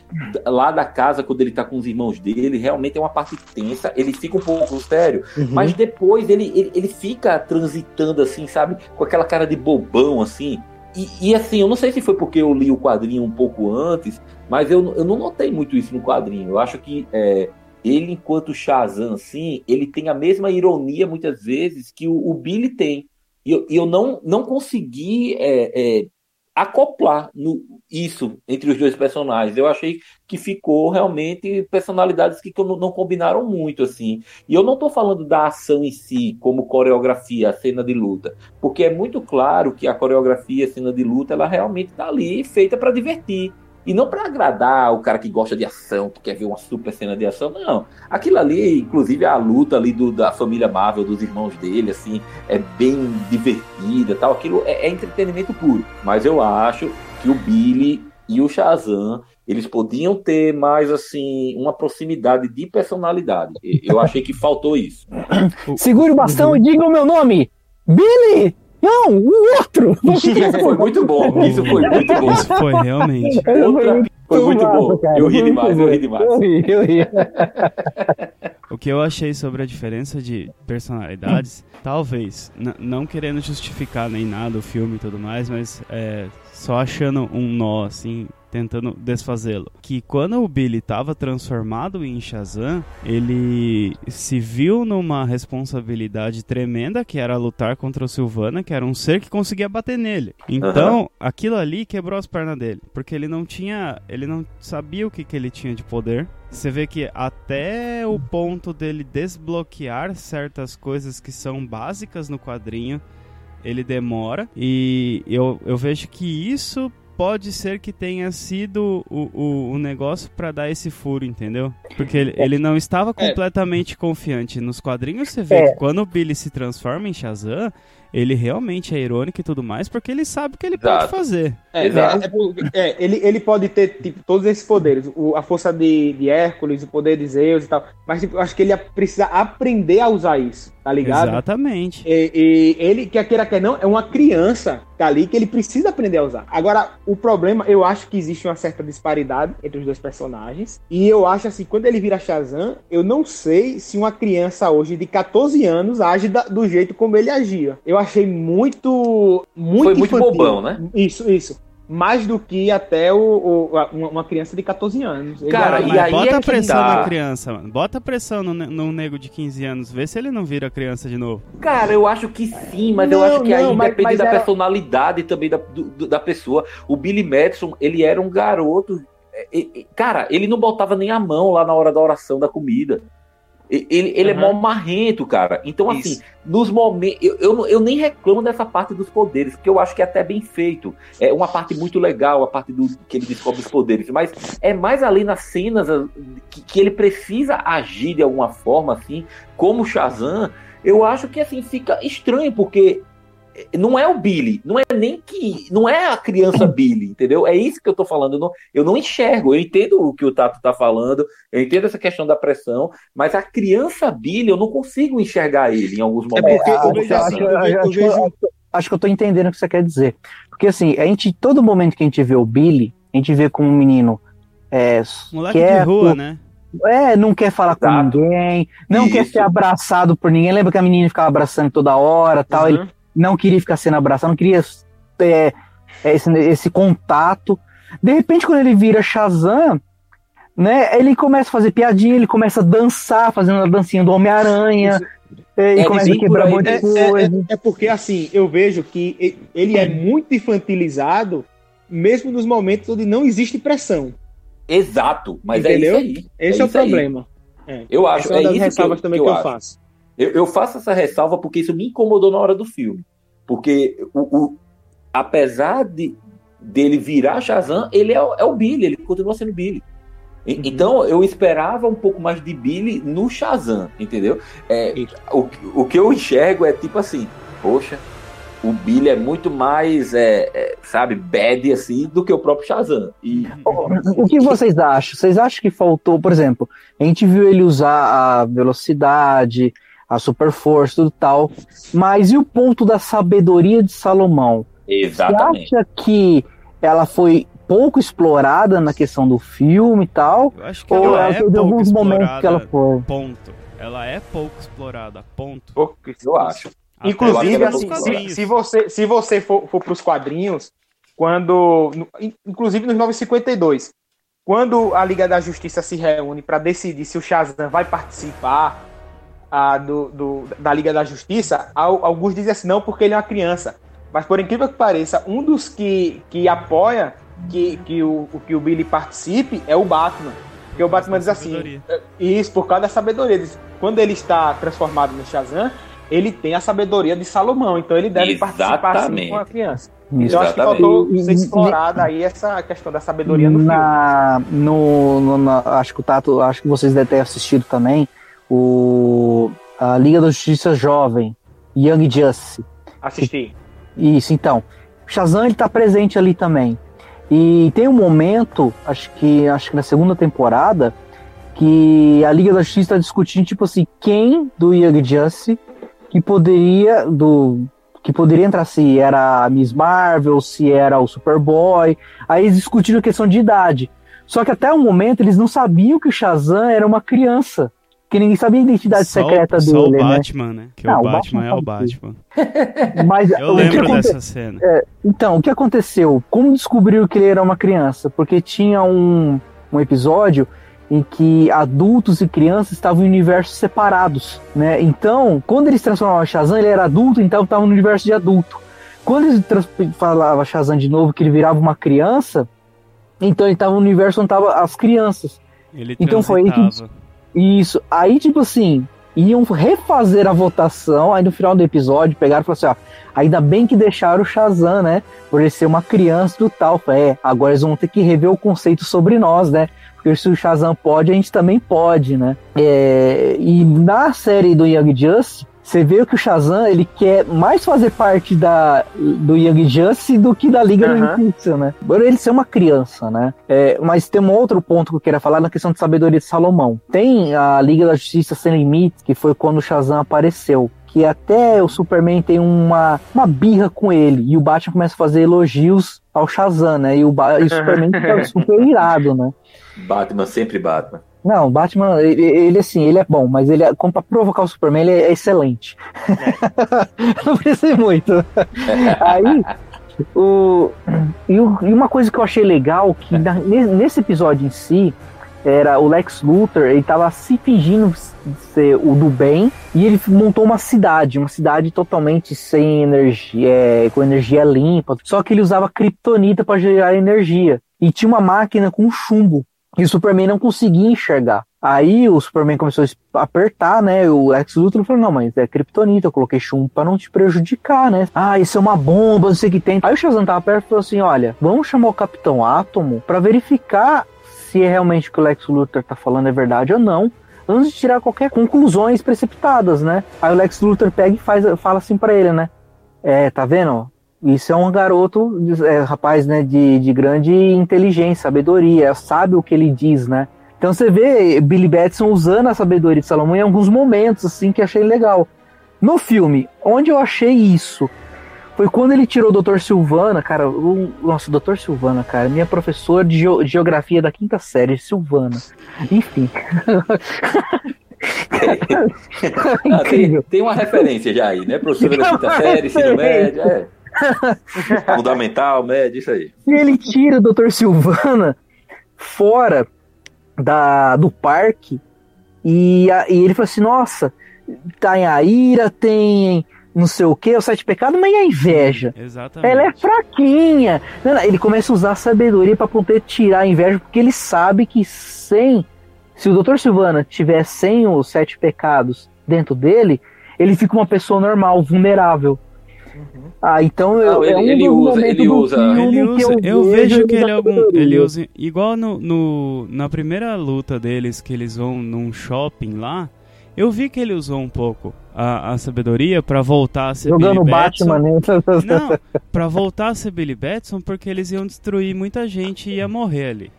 lá da casa, quando ele tá com os irmãos dele, realmente é uma parte tensa. Ele fica um pouco sério, Uhum. mas depois ele, ele, ele fica transitando assim, sabe? Com aquela cara de bobão, assim. E, e, assim, eu não sei se foi porque eu li o quadrinho um pouco antes, mas eu, eu não notei muito isso no quadrinho. Eu acho que é, ele, enquanto Shazam, assim, ele tem a mesma ironia, muitas vezes, que o, o Billy tem. E eu, eu não, não consegui é, é, acoplar no, isso entre os dois personagens. Eu achei que ficou realmente personalidades que não, não combinaram muito, assim. E eu não estou falando da ação em si, como coreografia, a cena de luta, porque é muito claro que a coreografia, a cena de luta, ela realmente está ali feita para divertir. E não para agradar o cara que gosta de ação, que quer ver uma super cena de ação, não. Aquilo ali, inclusive a luta ali do, da família Marvel, dos irmãos dele, assim, é bem divertida tal. Aquilo é, é entretenimento puro. Mas eu acho que o Billy e o Shazam, eles podiam ter mais, assim, uma proximidade de personalidade. Eu achei que faltou isso. [coughs] Segure o bastão e diga o meu nome! Billy! Não, o outro! [laughs] Isso foi muito bom. Isso foi muito bom. Isso foi realmente. Outra, foi muito bom. cara, Eu ri demais, eu ri demais. Eu ri, eu ri. [laughs] O que eu achei sobre a diferença de personalidades, talvez, n- não querendo justificar nem nada o filme e tudo mais, mas é, só achando um nó, assim, tentando desfazê-lo. Que quando o Billy estava transformado em Shazam, ele se viu numa responsabilidade tremenda que era lutar contra o Silvana, que era um ser que conseguia bater nele. Então, uhum. aquilo ali quebrou as pernas dele, porque ele não tinha, ele não sabia o que, que ele tinha de poder. Você vê que até o ponto dele desbloquear certas coisas que são básicas no quadrinho, ele demora. E eu, eu vejo que isso pode ser que tenha sido o, o, o negócio para dar esse furo, entendeu? Porque ele, ele não estava é. completamente é. confiante. Nos quadrinhos você vê é. que quando o Billy se transforma em Shazam, ele realmente é irônico e tudo mais, porque ele sabe o que ele Exato. pode fazer. É, é, é, ele, ele pode ter tipo, todos esses poderes, o, a força de, de Hércules, o poder de Zeus e tal, mas tipo, eu acho que ele precisa aprender a usar isso, tá ligado? Exatamente. E, e ele, quer queira quer não, é uma criança tá ali que ele precisa aprender a usar. Agora, o problema, eu acho que existe uma certa disparidade entre os dois personagens, e eu acho assim, quando ele vira Shazam, eu não sei se uma criança hoje de 14 anos age da, do jeito como ele agia. Eu achei muito. muito Foi muito infantil. bobão, né? Isso, isso mais do que até o, o, uma criança de 14 anos. Cara, e aí bota é pressão na criança, mano. Bota pressão no, no nego de 15 anos, vê se ele não vira criança de novo. Cara, eu acho que sim, mas não, eu acho que não, aí mas, depende mas da era... personalidade também da, do, da pessoa. O Billy Madison, ele era um garoto. É, cara, ele não botava nem a mão lá na hora da oração da comida. Ele, ele uhum. é mó marrento, cara. Então, assim, Isso. nos momentos. Eu, eu, eu, nem reclamo dessa parte dos poderes, porque eu acho que é até bem feito. É uma parte muito legal, a parte do que ele descobre os poderes. Mas é mais ali nas cenas ah, que, que ele precisa agir de alguma forma, assim, como Shazam. Eu acho que assim fica estranho, porque não é o Billy, não é nem que. Não é a criança Billy, entendeu? É isso que eu tô falando. Eu não, eu não enxergo. Eu entendo o que o Tato tá falando, eu entendo essa questão da pressão, mas a criança Billy, eu não consigo enxergar ele em alguns momentos. É porque eu vejo assim, acho, que eu tô entendendo o que você quer dizer. Porque assim, a gente, todo momento que a gente vê o Billy, a gente vê como um menino. É, Moleque quieto, de rua, né? É, não quer falar com ninguém, não Isso. quer ser abraçado por ninguém. Lembra que a menina ficava abraçando toda hora tal. Uhum. Ele não queria ficar sendo abraçado, não queria é, esse, esse contato. De repente, quando ele vira Shazam, né, ele começa a fazer piadinha, ele começa a dançar, fazendo a dancinha do Homem-Aranha. É, e começa a quebrar muita é, coisa. É, é, porque, assim, eu vejo que ele é muito infantilizado, mesmo nos momentos onde não existe pressão. Exato, mas Entendeu? é isso aí. Esse é, é o problema. É. Eu acho, é, é isso ressalvas que eu, também que eu, que eu faço. Eu, eu, faço essa ressalva porque isso me incomodou na hora do filme. Porque, o, o apesar de dele virar Shazam, ele é, é, o Billy, ele continua sendo Billy. Uhum. Então eu esperava um pouco mais de Billy no Shazam, entendeu? É, o, o que eu enxergo é tipo assim, poxa, o Billy é muito mais, é, é, sabe, bad assim do que o próprio Shazam. E... O que vocês acham? Vocês acham que faltou, por exemplo, a gente viu ele usar a velocidade, a super força, tudo tal. Mas e o ponto da sabedoria de Salomão? Exatamente. Você acha que ela foi pouco explorada na questão do filme e tal? Eu acho que ou ela, ela é teve alguns momentos que ela foi. Ponto. Ela é pouco explorada, ponto. Pouco, eu acho. Até Inclusive, é assim, se, se, você, se você for, for para os quadrinhos, quando. Inclusive nos 952, quando a Liga da Justiça se reúne para decidir se o Shazam vai participar a, do, do, da Liga da Justiça, alguns dizem assim, não, porque ele é uma criança. Mas por incrível que pareça, um dos que, que apoia que, que, o, que o Billy participe é o Batman. Porque o Batman diz assim, é, isso, por causa da sabedoria. Diz, quando ele está transformado no Shazam, ele tem a sabedoria de Salomão, então ele deve Exatamente. participar assim com a criança. Então acho que faltou ser explorada aí essa questão da sabedoria no na, filme. No, no, na, acho que o Tato, acho que vocês devem ter assistido também o, a Liga da Justiça Jovem, Young Justice. Assisti. Isso, então. Shazam ele tá presente ali também. E tem um momento, acho que acho que na segunda temporada, que a Liga da Justiça está discutindo tipo assim, quem do Young Justice que poderia do que poderia entrar se era a Miss Marvel, se era o Superboy. Aí eles discutiram a questão de idade. Só que até o momento eles não sabiam que o Shazam era uma criança ninguém sabia a identidade Só secreta só dele, o né? Batman, né? Que Não, o Batman, Batman é o Batman. [laughs] Mas Eu lembro aconte- dessa cena. Então, o que aconteceu? Como descobriu que ele era uma criança? Porque tinha um, um episódio em que adultos e crianças estavam em universos separados, né? Então, quando eles transformavam Shazam, ele era adulto, então estava no universo de adulto. Quando eles trans- falava Shazam de novo, que ele virava uma criança, então ele estava no universo onde estavam as crianças. Ele Então foi aí que- transitava. Isso. Aí, tipo assim, iam refazer a votação, aí no final do episódio pegaram e falaram assim, ó, ainda bem que deixaram o Shazam, né? Por ele ser uma criança do tal. É, agora eles vão ter que rever o conceito sobre nós, né? Porque se o Shazam pode, a gente também pode, né? É, e na série do Young Justice, você vê que o Shazam, ele quer mais fazer parte da, do Young Justice do que da Liga Aham. da Injustiça, né? Por ele ser uma criança, né? É, mas tem um outro ponto que eu queria falar na questão de sabedoria de Salomão. Tem a Liga da Justiça Sem Limites, que foi quando o Shazam apareceu. Que até o Superman tem uma, uma birra com ele. E o Batman começa a fazer elogios ao Shazam, né? E o, Ba- e o [laughs] Superman fica super irado, né? Batman, sempre Batman. Não, o Batman, ele, ele, assim, ele é bom, mas ele é, como pra provocar o Superman, ele é excelente. [laughs] Não precisa muito. Aí, o, e, o- e uma coisa que eu achei legal, que na- ne- nesse episódio em si, era o Lex Luthor, ele tava se fingindo ser o do bem, e ele montou uma cidade, uma cidade totalmente sem energia, é, com energia limpa, só que ele usava kryptonita para gerar energia. E tinha uma máquina com chumbo. E o Superman não conseguia enxergar. Aí o Superman começou a apertar, né? O Lex Luthor falou: Não, mas é kryptonita, eu coloquei chumbo pra não te prejudicar, né? Ah, isso é uma bomba, não sei o que tem. Aí o Shazam tava perto e falou assim: Olha, vamos chamar o Capitão Átomo pra verificar se é realmente o que o Lex Luthor tá falando é verdade ou não. Antes de tirar qualquer conclusões precipitadas, né? Aí o Lex Luthor pega e faz, fala assim pra ele, né? É, tá vendo? Isso é um garoto, é, rapaz, né, de, de grande inteligência, sabedoria, sabe o que ele diz, né? Então você vê Billy Batson usando a sabedoria de Salomão em alguns momentos, assim, que achei legal. No filme, onde eu achei isso, foi quando ele tirou o Dr. Silvana, cara, o, nossa, o Dr. Silvana, cara, minha professora de, geo- de geografia da quinta série, Silvana. Enfim. [laughs] Ah, tem, tem uma referência já aí, né? Professora da quinta série, ensino médio, é. [laughs] Fundamental, médio, isso aí. E ele tira o Dr. Silvana fora da, do parque e, a- e ele fala assim, nossa, tem a ira, tem não sei o que, o sete pecados, mas e a inveja? Exatamente. Ela é fraquinha. Ele começa a usar a sabedoria para poder tirar a inveja, porque ele sabe que sem. Se o Dr. Silvana tiver sem os sete pecados dentro dele, ele fica uma pessoa normal, vulnerável. Ah, então eu, Não, ele- é um ele dos usa- ele do usa- filme Ele que usa, eu, vejo que ele, é algum, ele usa. Igual no, no- na primeira luta deles, que eles vão num shopping lá, eu vi que ele usou um pouco a, a sabedoria pra voltar a ser jogando Billy Batman, Batson. né? [laughs] Não, pra voltar a ser Billy Batson, porque eles iam destruir muita gente e ia morrer ali.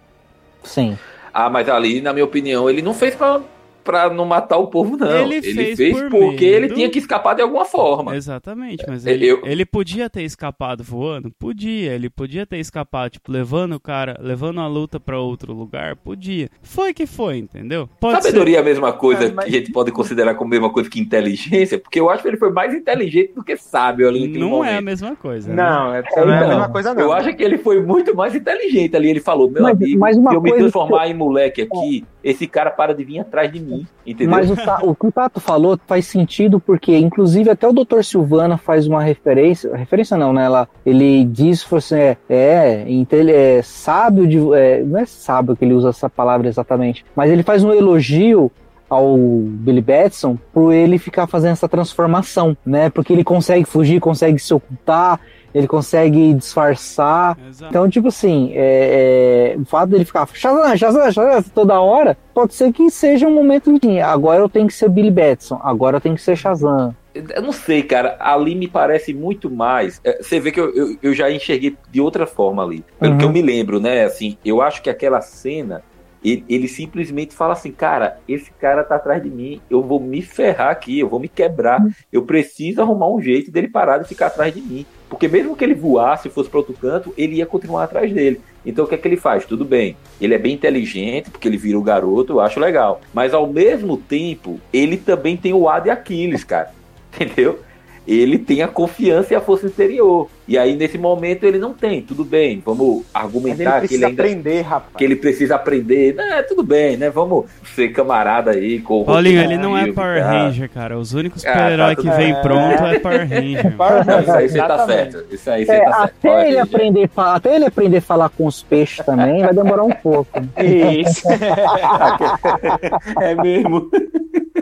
Sim. Ah, mas ali, na minha opinião, ele não fez pra, pra não matar o povo, não. Ele Ele, fez fez, por porque medo. ele tinha que escapar de alguma forma. Exatamente, mas É, ele, eu- ele podia ter escapado voando? Podia. Ele podia ter escapado, tipo, levando o cara, levando a luta pra outro lugar? Podia. Foi que foi, entendeu? Pode Sabedoria é a mesma coisa É, mas- que a gente pode considerar como a mesma coisa que inteligência, porque eu acho que ele foi mais inteligente do que sábio ali ser. naquele Não momento. é a mesma coisa. né? Não, é, não é a Não, mesma coisa, não. Eu acho que ele foi muito mais inteligente ali. Ele falou, meu Mas- amigo, mas uma se eu me transformar em moleque aqui, esse cara para de vir atrás de mim, entendeu? Mas o, [laughs] Ta- o que o Tato falou faz sentido porque, inclusive, até o Dr. Silvana faz uma referência. Referência não, né? Ela, ele diz assim, é, é, inte- é sábio de. é, não é sábio que ele usa essa palavra exatamente, mas ele faz um elogio ao Billy Batson por ele ficar fazendo essa transformação, né? Porque ele consegue fugir, consegue se ocultar, ele consegue disfarçar. Exato. Então, tipo assim, é, é, o fato dele ficar Shazam, Shazam, Shazam toda hora, pode ser que seja um momento de agora eu tenho que ser Billy Batson, agora eu tenho que ser Shazam. Eu não sei, cara. Ali me parece muito mais. é, Você vê que eu, eu, eu já enxerguei de outra forma ali. Pelo Uhum. que eu me lembro, né? Assim, eu acho que aquela cena ele, ele simplesmente fala assim, cara, esse cara tá atrás de mim, eu vou me ferrar aqui, eu vou me quebrar, eu preciso arrumar um jeito dele parar de ficar atrás de mim. Porque mesmo que ele voasse e fosse para outro canto, ele ia continuar atrás dele. Então o que é que ele faz? Tudo bem. Ele é bem inteligente, porque ele vira o garoto, eu acho legal. Mas ao mesmo tempo, ele também tem o A de Aquiles, cara. [laughs] Entendeu? Ele tem a confiança e a força interior. E aí, nesse momento, ele não tem. Tudo bem, vamos Mas ele argumentar que ele precisa ainda aprender, rapaz. que ele precisa aprender. É, tudo bem, né? Vamos ser camarada aí com o Paulinho, ele não é Power tá? Ranger, cara. Os únicos Ah, super-heróis tá que vem bem. pronto é [laughs] Power Ranger. Não, isso aí você tá certo. Isso aí você É, tá certo. até, ele aprender, até ele aprender a falar com os peixes também vai demorar um pouco. Isso. [laughs] [laughs] É mesmo.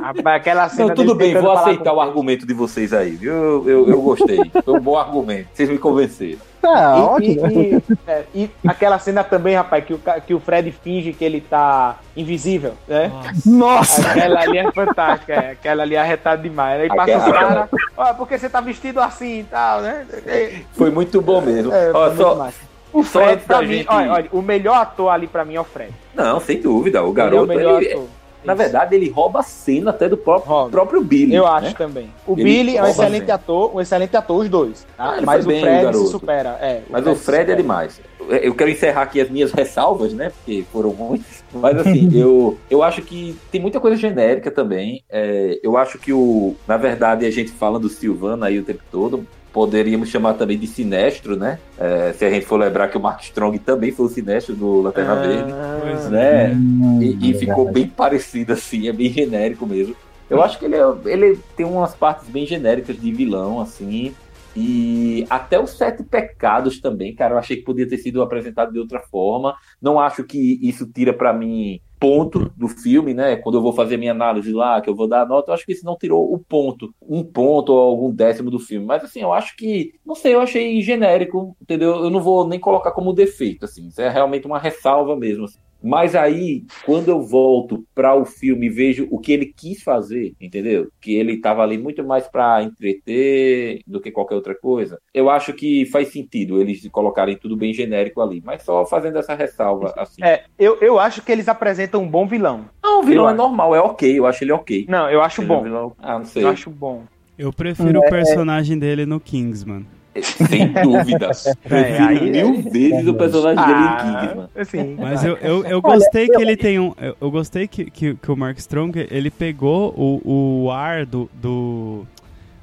Rapaz, aquela cena Não, tudo bem, vou aceitar o argumento de vocês aí, viu? Eu, eu, eu gostei. Foi um bom argumento. Vocês me convenceram. Tá, E- ótimo. E, e- é, e aquela cena também, rapaz, que o, que o Fred finge que ele tá invisível, né? Nossa! Aquela ali é fantástica, é. aquela ali é arretada demais. Aí passa os Aquela- caras, ó, porque você tá vestido assim e tal, né? É, Foi muito bom mesmo. é, Ó, só- massa. O Fred, pra mim, gente- olha, olha, o melhor ator ali pra mim é o Fred. Não, sem dúvida. O ele é o garoto, melhor ele- ator. Na Isso. verdade, ele rouba a cena até do próprio, Rouba. próprio Billy. Eu né? acho também. O Ele Billy é um excelente ator, um excelente ator, os dois. tá? Ah, Mas o bem, o Fred se garoto. supera. É, Mas o se Fred é demais. Eu quero encerrar aqui as minhas ressalvas, né? Porque foram muitas. Mas assim, [laughs] eu, eu acho que tem muita coisa genérica também. É, eu acho que o. Na verdade, a gente fala do Silvano aí o tempo todo. Poderíamos chamar também de Sinestro, né? É, se a gente for lembrar que o Mark Strong também foi o Sinestro do Lanterna Verde. Pois é. né? Hum, E, e ficou bem parecido assim, é bem genérico mesmo. Eu acho que ele, é- ele tem umas partes bem genéricas de vilão, assim. E até os Sete Pecados também, cara, eu achei que podia ter sido apresentado de outra forma. Não acho que isso tira pra mim ponto do filme, né? Quando eu vou fazer minha análise lá, que eu vou dar nota, eu acho que isso não tirou o ponto, um ponto ou algum décimo do filme. Mas assim, eu acho que, não sei, eu achei genérico, entendeu? Eu não vou nem colocar como defeito, assim. Isso é realmente uma ressalva mesmo. assim. Mas aí, quando eu volto para o filme e vejo o que ele quis fazer, entendeu? Que ele estava ali muito mais para entreter do que qualquer outra coisa. Eu acho que faz sentido eles colocarem tudo bem genérico ali, mas só fazendo essa ressalva assim. É, eu, eu acho que eles apresentam um bom vilão. Não, o vilão Eu é acho. normal, é ok, eu acho ele ok. Não, eu acho Ele é um bom. vilão- Ah, não sei. Eu acho bom. Eu prefiro o personagem dele no Kingsman. Sem [laughs] dúvidas. Prefiro aí- mil vezes o personagem dele em Ah, Kingsman. assim. Mas eu, eu, eu gostei que ele tem um. Eu, gostei que, que, que o Mark Strong ele pegou o, o ar do, do,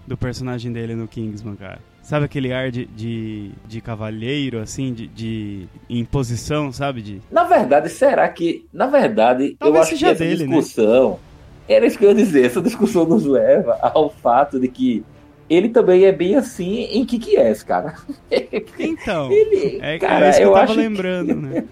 do personagem dele no Kingsman, cara. Sabe aquele ar de, de, de cavalheiro, assim, de, de imposição, sabe? De, Na verdade, será que. Na verdade, Talvez eu acho que essa dele, né? discussão. Era isso que eu ia dizer, essa discussão nos leva ao fato de que ele também é bem assim em Kick-Ass, cara. [laughs] Então, Ele, é, cara, é isso que eu, eu tava acho que- lembrando, né?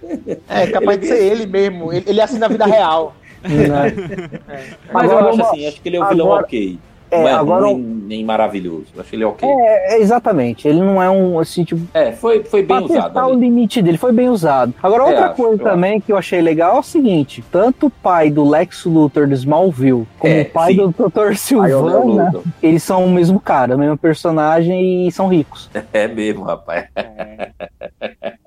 É capaz de ser ele mesmo. Ele, ele é assim na vida real. Né? [laughs] Mas Agora eu acho assim, acho que ele é um vilão agora- ok. É, não é agora ruim, nem maravilhoso. Acho ele ok. É, é, exatamente. Ele não é um, assim, tipo, É, foi, foi bem pra usado. testar o limite dele, foi bem usado. Agora, É, outra acho, coisa também que eu achei legal é o seguinte: tanto o pai do Lex Luthor do Smallville, como É, o pai sim. do Dr. Silvana, eles são o mesmo cara, o mesmo personagem e são ricos. [laughs] É mesmo, rapaz. [laughs]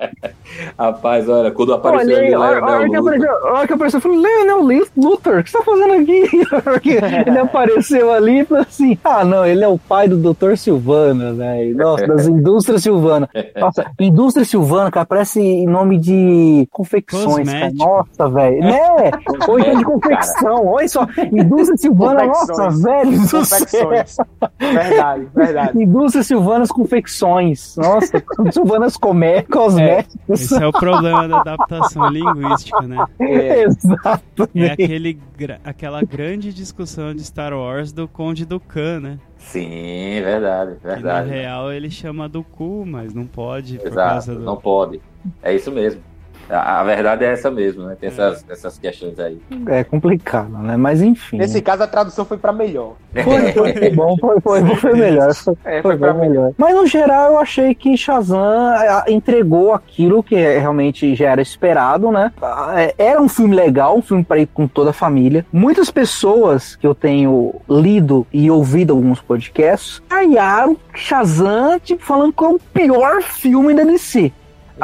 Rapaz, olha, quando apareceu Olha aí, ali olha, olha Luthor, apareceu, olha que apareceu, eu falei, Leonel Luthor, o que você tá fazendo aqui? [laughs] Porque ele apareceu ali e falou assim, ah não, ele é o pai do Dr. Silvana, velho, nossa, das [laughs] indústrias Silvana. Nossa, indústria Silvana, cara, parece nome de confecções, cara, nossa, velho, [laughs] né? Coisa de confecção, olha só, indústria Silvana, nossa, velho. Confecções. Verdade, verdade. Indústria Silvanas Confecções, nossa, Silvanas comé, cosméticos. Esse é o problema da adaptação linguística, né? É. Exato. É aquele, aquela grande discussão de Star Wars do Conde do Khan, né? Sim, verdade, Que na verdade. real ele chama do cu, mas não pode por Exato, causa do. não pode. É isso mesmo. A, a verdade é essa mesmo, né? Tem essas, essas questões aí. É complicado, né? Mas enfim. Nesse caso, a tradução foi pra melhor. [laughs] Foi, foi, foi bom, foi, foi, foi melhor. Foi, É, foi foi pra melhor. Mas no geral eu achei que Shazam ah, entregou aquilo que realmente já era esperado, né? É, Era um filme legal, um filme para ir com toda a família. Muitas pessoas que eu tenho lido e ouvido alguns podcasts caiaram Shazam, tipo, falando que é o pior filme da DC.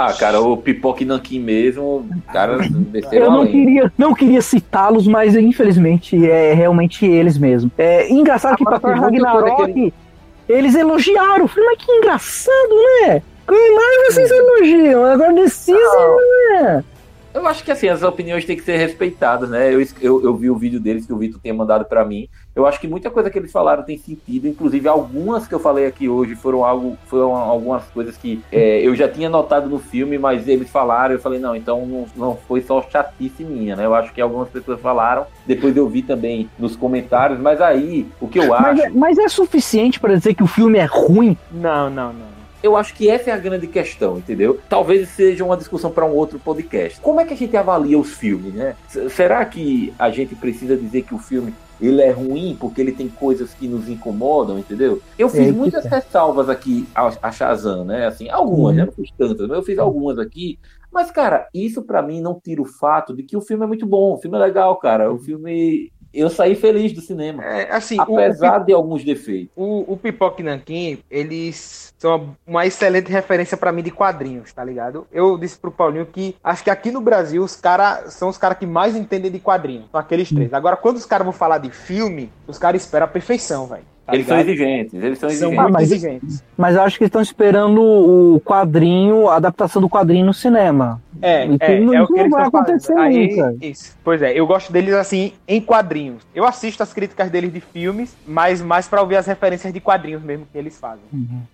Ah, cara, o Pipoque Nankin mesmo, cara, Eu não além. queria, não queria citá-los, mas infelizmente é realmente eles mesmo. É engraçado que Agora, pra Thor Ragnarok aquele- eles elogiaram. Eu falei, mas que engraçado, né? Mas vocês elogiam, agora decisem, né? Eu acho que assim, as opiniões têm que ser respeitadas, né? Eu, eu, eu vi o vídeo deles que o Vitor tinha mandado pra mim. Eu acho que muita coisa que eles falaram tem sentido. Inclusive, algumas que eu falei aqui hoje foram algo, foram algumas coisas que é, eu já tinha notado no filme, mas eles falaram. Eu falei, não, então não, não foi só chatice minha, né? Eu acho que algumas pessoas falaram. Depois eu vi também nos comentários. Mas aí, o que eu acho. Mas, é- mas é suficiente pra dizer que o filme é ruim? Não, não, não. Eu acho que essa é a grande questão, entendeu? Talvez seja uma discussão para um outro podcast. Como é que a gente avalia os filmes, né? Será que a gente precisa dizer que o filme ele é ruim porque ele tem coisas que nos incomodam, entendeu? Eu fiz É, muitas tá. ressalvas aqui a, a Shazam, né? Assim, algumas, Uhum. eu não fiz tantas, mas eu fiz algumas aqui. Mas, cara, isso pra mim não tira o fato de que o filme é muito bom, o filme é legal, cara. O filme. Eu saí feliz do cinema. É, assim, o- Apesar de alguns defeitos. O, o Pipoque Nankin, eles são uma excelente referência pra mim de quadrinhos, tá ligado? Eu disse pro Paulinho que acho que aqui no Brasil os caras são os caras que mais entendem de quadrinhos. São aqueles três. Agora, quando os caras vão falar de filme, os caras esperam a perfeição, velho. Tá eles são exigentes, eles são exigentes. Ah, muito mas- exigentes. Mas eu acho que eles estão esperando o quadrinho, a adaptação do quadrinho no cinema. É, Isso é, não- é o que não eles vai acontecer Aí, nunca. isso. Pois é, eu gosto deles assim em quadrinhos. Eu assisto as críticas deles de filmes, mas mais pra ouvir as referências de quadrinhos mesmo que eles fazem.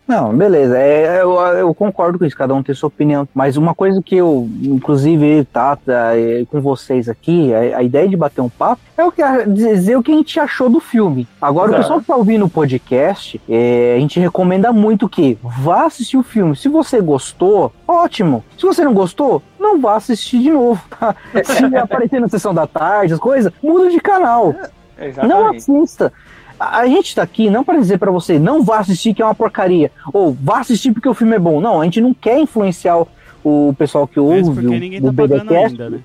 Não, beleza. É, eu, eu concordo com isso, cada um tem sua opinião. Mas uma coisa que eu, inclusive, Tata, é, com vocês aqui, a, a ideia de bater um papo é o que dizer o que a gente achou do filme. Agora, o Exato. pessoal que tá ouvindo o podcast, é, a gente recomenda muito que vá assistir o filme. Se você gostou, ótimo. Se você não gostou, não vá assistir de novo. [laughs] tá? Se [laughs] aparecer na sessão da tarde, as coisas, muda de canal. Não assista. A gente tá aqui não para dizer pra você não vá assistir que é uma porcaria ou vá assistir porque o filme é bom. Não, a gente não quer influenciar o, pessoal que ouve porque o, ninguém o tá pagando BDcast. ainda, né?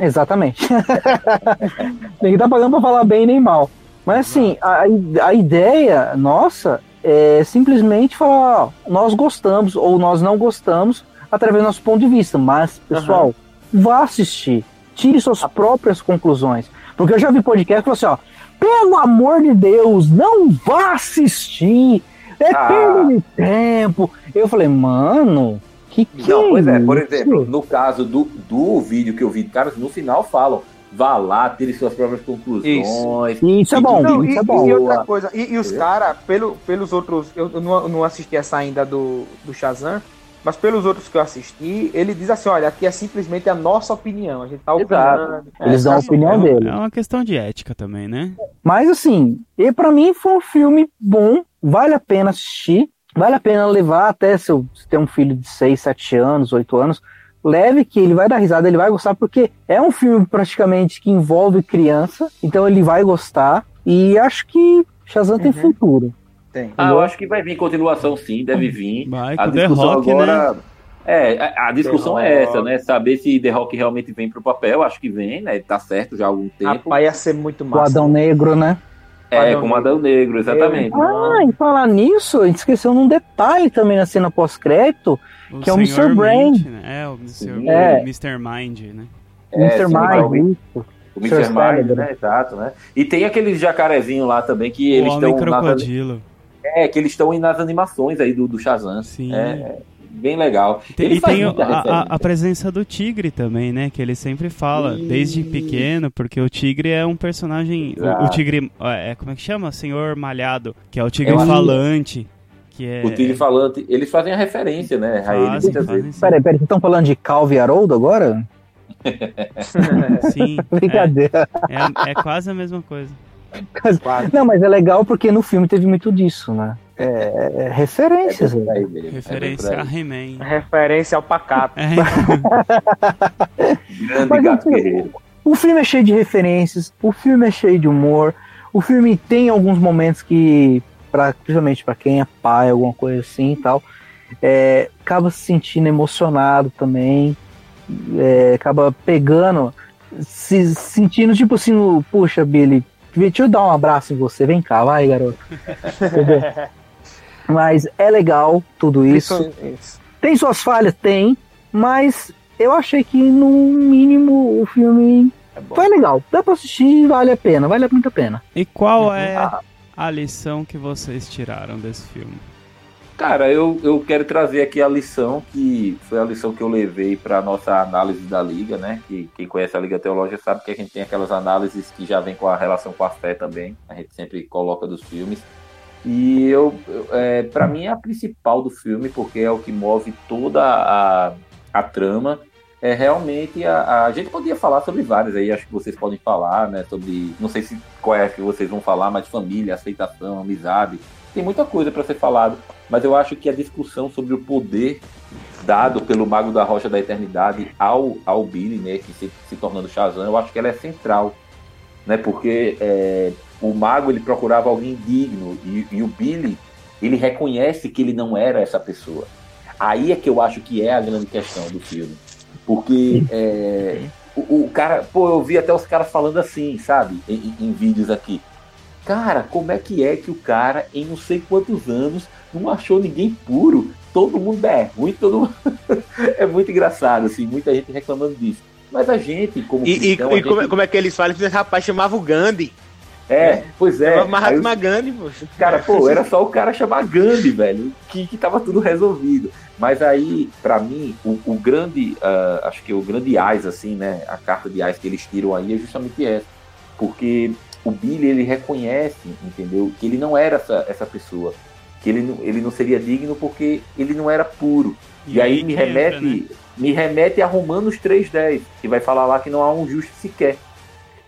Exatamente. [laughs] ninguém tá pagando pra falar bem nem mal. Mas assim, a, a ideia nossa é simplesmente falar, ó, nós gostamos ou nós não gostamos através do nosso ponto de vista. Mas, pessoal, vá assistir. Tire suas próprias conclusões. Porque eu já vi podcast que falou assim, ó, pelo amor de Deus, não vá assistir. É Ah. perda de tempo. Eu falei, mano, que que Não, pois é, por exemplo, no caso do, do vídeo que eu vi, caras no final falam, vá lá, tire suas próprias conclusões. Isso é bom, Não, isso e, é bom. e outra coisa, e, e os caras, pelo, pelos outros, eu, não, não assisti essa ainda do, do Shazam, mas pelos outros que eu assisti, ele diz assim, olha, aqui é simplesmente a nossa opinião, a gente tá Exato. opinando. Eles dão a sabe? opinião É, dele. é uma questão de ética também, né? Mas assim, e para mim foi um filme bom, vale a pena assistir, vale a pena levar até se eu se tem um filho de 6, 7 anos, 8 anos, leve que ele vai dar risada, ele vai gostar, porque é um filme praticamente que envolve criança, então ele vai gostar, e acho que Shazam tem Uhum. futuro. Tem. Ah, eu acho que vai vir continuação sim, deve vir. Vai A discussão Rock, né? agora. É, a, a discussão The é Rock. essa, né? Saber se The Rock realmente vem pro papel, acho que vem, né? Tá certo já há algum tempo. Rapaz, ia ser muito O massa. Adão Negro, né? É, Adão com o Adão Negro, exatamente. Ah, em falar nisso, a gente esqueceu num detalhe também na cena pós-crédito, que é o Sr. Mr. Brain. Mint, né? É, o Mr. É. Mr. Mind, né? É, Mr. Mind, isso. O. Mr. Mind, né? Exato, né? E tem aqueles jacarezinho lá também que o eles estão nas, Crocodilo. é, que eles estão nas animações aí do, do Shazam. Sim. É, é bem legal. Tem- Ele e tem a, a- a presença do Tigre também, né? Que ele sempre fala, desde Isso. pequeno, porque o Tigre é um personagem. O, o. Tigre. É, como é que chama? Senhor Malhado, que é o Tigre acho- falante. Que é. O Tigre falante, eles fazem a referência, né? A ele Fazem, muitas fazem vezes. Peraí, peraí, vocês estão falando de Calvo e Haroldo agora? [laughs] Sim. [laughs] Brincadeira. É, é, é quase a mesma coisa. Quase. Não, mas é legal porque no filme teve muito disso, né? É, é referências. É bem por né? aí mesmo, é Referência a. He-Man. Referência ao pacato. É, [laughs] Grande Mas, gato assim, guerreiro. O filme é cheio de referências, o filme é cheio de humor, o filme tem alguns momentos que, pra, principalmente pra quem é pai, alguma coisa assim e tal, é, acaba se sentindo emocionado também, é, acaba pegando, se sentindo tipo assim, puxa, Billy, deixa eu dar um abraço em você, vem cá, vai, garoto. [laughs] Mas é legal tudo isso. Isso. Tem suas falhas? Tem. mas eu achei que no mínimo o filme É foi legal. Dá pra assistir, vale a pena, vale muito a pena. E qual é Ah. a lição que vocês tiraram desse filme? Cara, eu, eu quero trazer aqui a lição que foi a lição que eu levei para nossa análise da liga, né? Que quem conhece a Liga Teológica sabe que a gente tem aquelas análises que já vem com a relação com a fé também. A gente sempre coloca dos filmes. E eu, é, para mim, é a principal do filme, porque é o que move toda a, a trama. É realmente a, a gente podia falar sobre várias aí, acho que vocês podem falar, né? Sobre, não sei se qual é que vocês vão falar, mas família, aceitação, amizade. Tem muita coisa para ser falado, mas eu acho que a discussão sobre o poder dado pelo Mago da Rocha da Eternidade ao, ao Billy, né, que se, se tornando Shazam, eu acho que ela é central, né? Porque é, o Mago ele procurava alguém digno e, e o Billy ele reconhece que ele não era essa pessoa. Aí é que eu acho que é a grande questão do filme, porque é, o, o cara, pô, eu vi até os caras falando assim, sabe, em, em vídeos aqui. Cara, como é que é que o cara, em não sei quantos anos, não achou ninguém puro? Todo mundo é ruim, todo mundo. [laughs] é muito engraçado, assim, muita gente reclamando disso. Mas a gente, como E, e- cristão, e como, gente- como é que eles falam? Esse rapaz chamava o Gandhi. É, pois é. chamava Aí os- Mahatma Gandhi, poxa. Cara, pô, era só o cara chamar Gandhi, velho, que, que tava tudo resolvido. Mas aí, pra mim, o, o grande, ah, acho que o grande AIS, assim, né, a carta de AIS que eles tiram aí é justamente essa. Porque o Billy, ele reconhece, entendeu, que ele não era essa, essa pessoa. Que ele, não- ele não seria digno porque ele não era puro. E, aí me que entra, remete, né? me remete a Romanos 3,10, que vai falar lá que não há um justo sequer.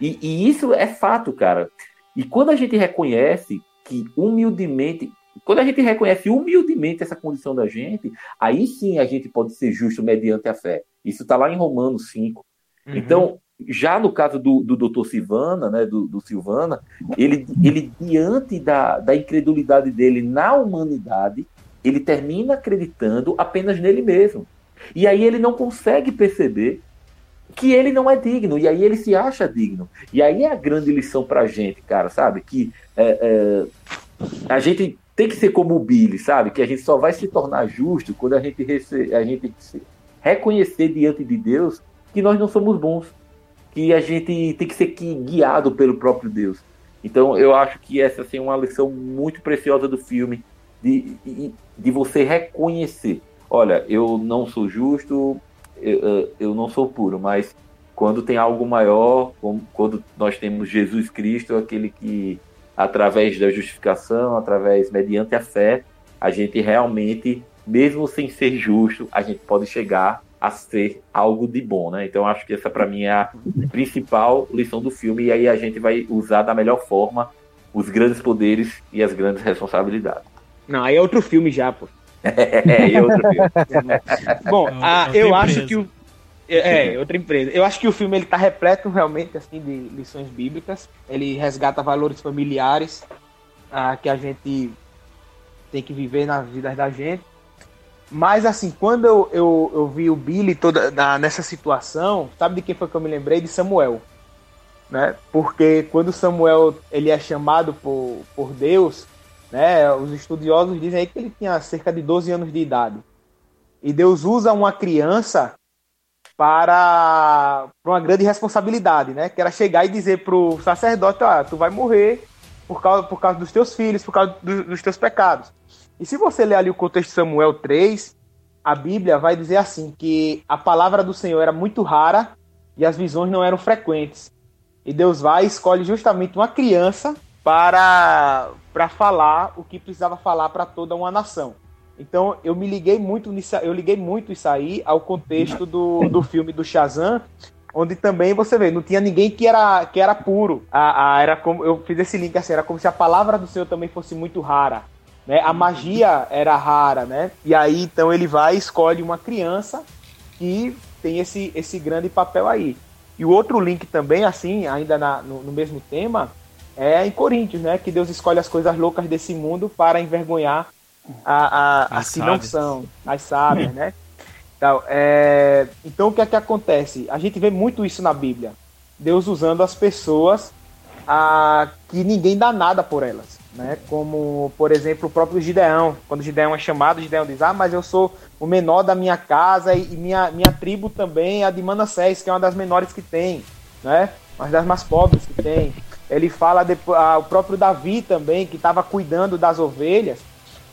E, e isso é fato, cara. E quando a gente reconhece que humildemente, quando a gente reconhece humildemente essa condição da gente, aí sim a gente pode ser justo mediante a fé. Isso está lá em Romanos 5. Uhum. Então, já no caso do, do Dr. Silvana, né, do, do Silvana, ele, ele diante da, da incredulidade dele na humanidade, ele termina acreditando apenas nele mesmo. E aí ele não consegue perceber que ele não é digno, e aí ele se acha digno. E aí é a grande lição pra gente, cara, sabe? Que é, é, a gente tem que ser como o Billy, sabe? Que a gente só vai se tornar justo quando a gente, rece- a gente reconhecer diante de Deus que nós não somos bons. Que a gente tem que ser guiado pelo próprio Deus. Então eu acho que essa assim, é uma lição muito preciosa do filme, de, de, de você reconhecer. Olha, eu não sou justo, eu- não sou puro, mas quando tem algo maior, como quando nós temos Jesus Cristo, aquele que, através da justificação, através, mediante a fé, a gente realmente, mesmo sem ser justo, a gente pode chegar a ser algo de bom, né? Então acho que essa para mim é a principal lição do filme e aí a gente vai usar da melhor forma os grandes poderes e as grandes responsabilidades. Não, aí é outro filme já, pô. É, e outro. Bom, É ah, outra eu acho que o. É, é, outra empresa. Eu acho que o filme ele tá repleto realmente assim de lições bíblicas. Ele resgata valores familiares ah, que a gente tem que viver na vida da gente. Mas assim, quando eu, eu, eu vi o Billy toda na- nessa situação, sabe de quem foi que eu me lembrei? De Samuel. Né? Porque quando Samuel ele é chamado por, por Deus, né, os estudiosos dizem aí que ele tinha cerca de 12 anos de idade. E Deus usa uma criança para, para uma grande responsabilidade, né? Que era chegar e dizer para o sacerdote, ah, tu vai morrer por causa, por causa dos teus filhos, por causa do- dos teus pecados. E se você ler ali o contexto de Samuel 3, a Bíblia vai dizer assim, que a palavra do Senhor era muito rara e as visões não eram frequentes. E Deus vai e escolhe justamente uma criança para, para falar o que precisava falar para toda uma nação. Então eu me liguei muito nisso, eu liguei muito isso aí ao contexto do, do filme do Shazam, onde também você vê, não tinha ninguém que era, que era puro. A, a- era como eu fiz esse link assim, era como se a palavra do Senhor também fosse muito rara. Né? A magia era rara, né? E aí então ele vai e escolhe uma criança que tem esse, esse grande papel aí. E o outro link também, assim, ainda na- no, no mesmo tema, é em Coríntios, né? Que Deus escolhe as coisas loucas desse mundo para envergonhar a, a, As que não são, as sábias, né? Então, é, então, o que é que acontece? A gente vê muito isso na Bíblia. Deus usando as pessoas a, que ninguém dá nada por elas. né? Como, por exemplo, o próprio Gideão. Quando Gideão é chamado, Gideão diz: Ah, mas eu sou o menor da minha casa e minha, minha tribo também é a de Manassés, que é uma das menores que tem, né? Uma das mais pobres que tem. Ele fala depois, ah, o próprio Davi também, que estava cuidando das ovelhas.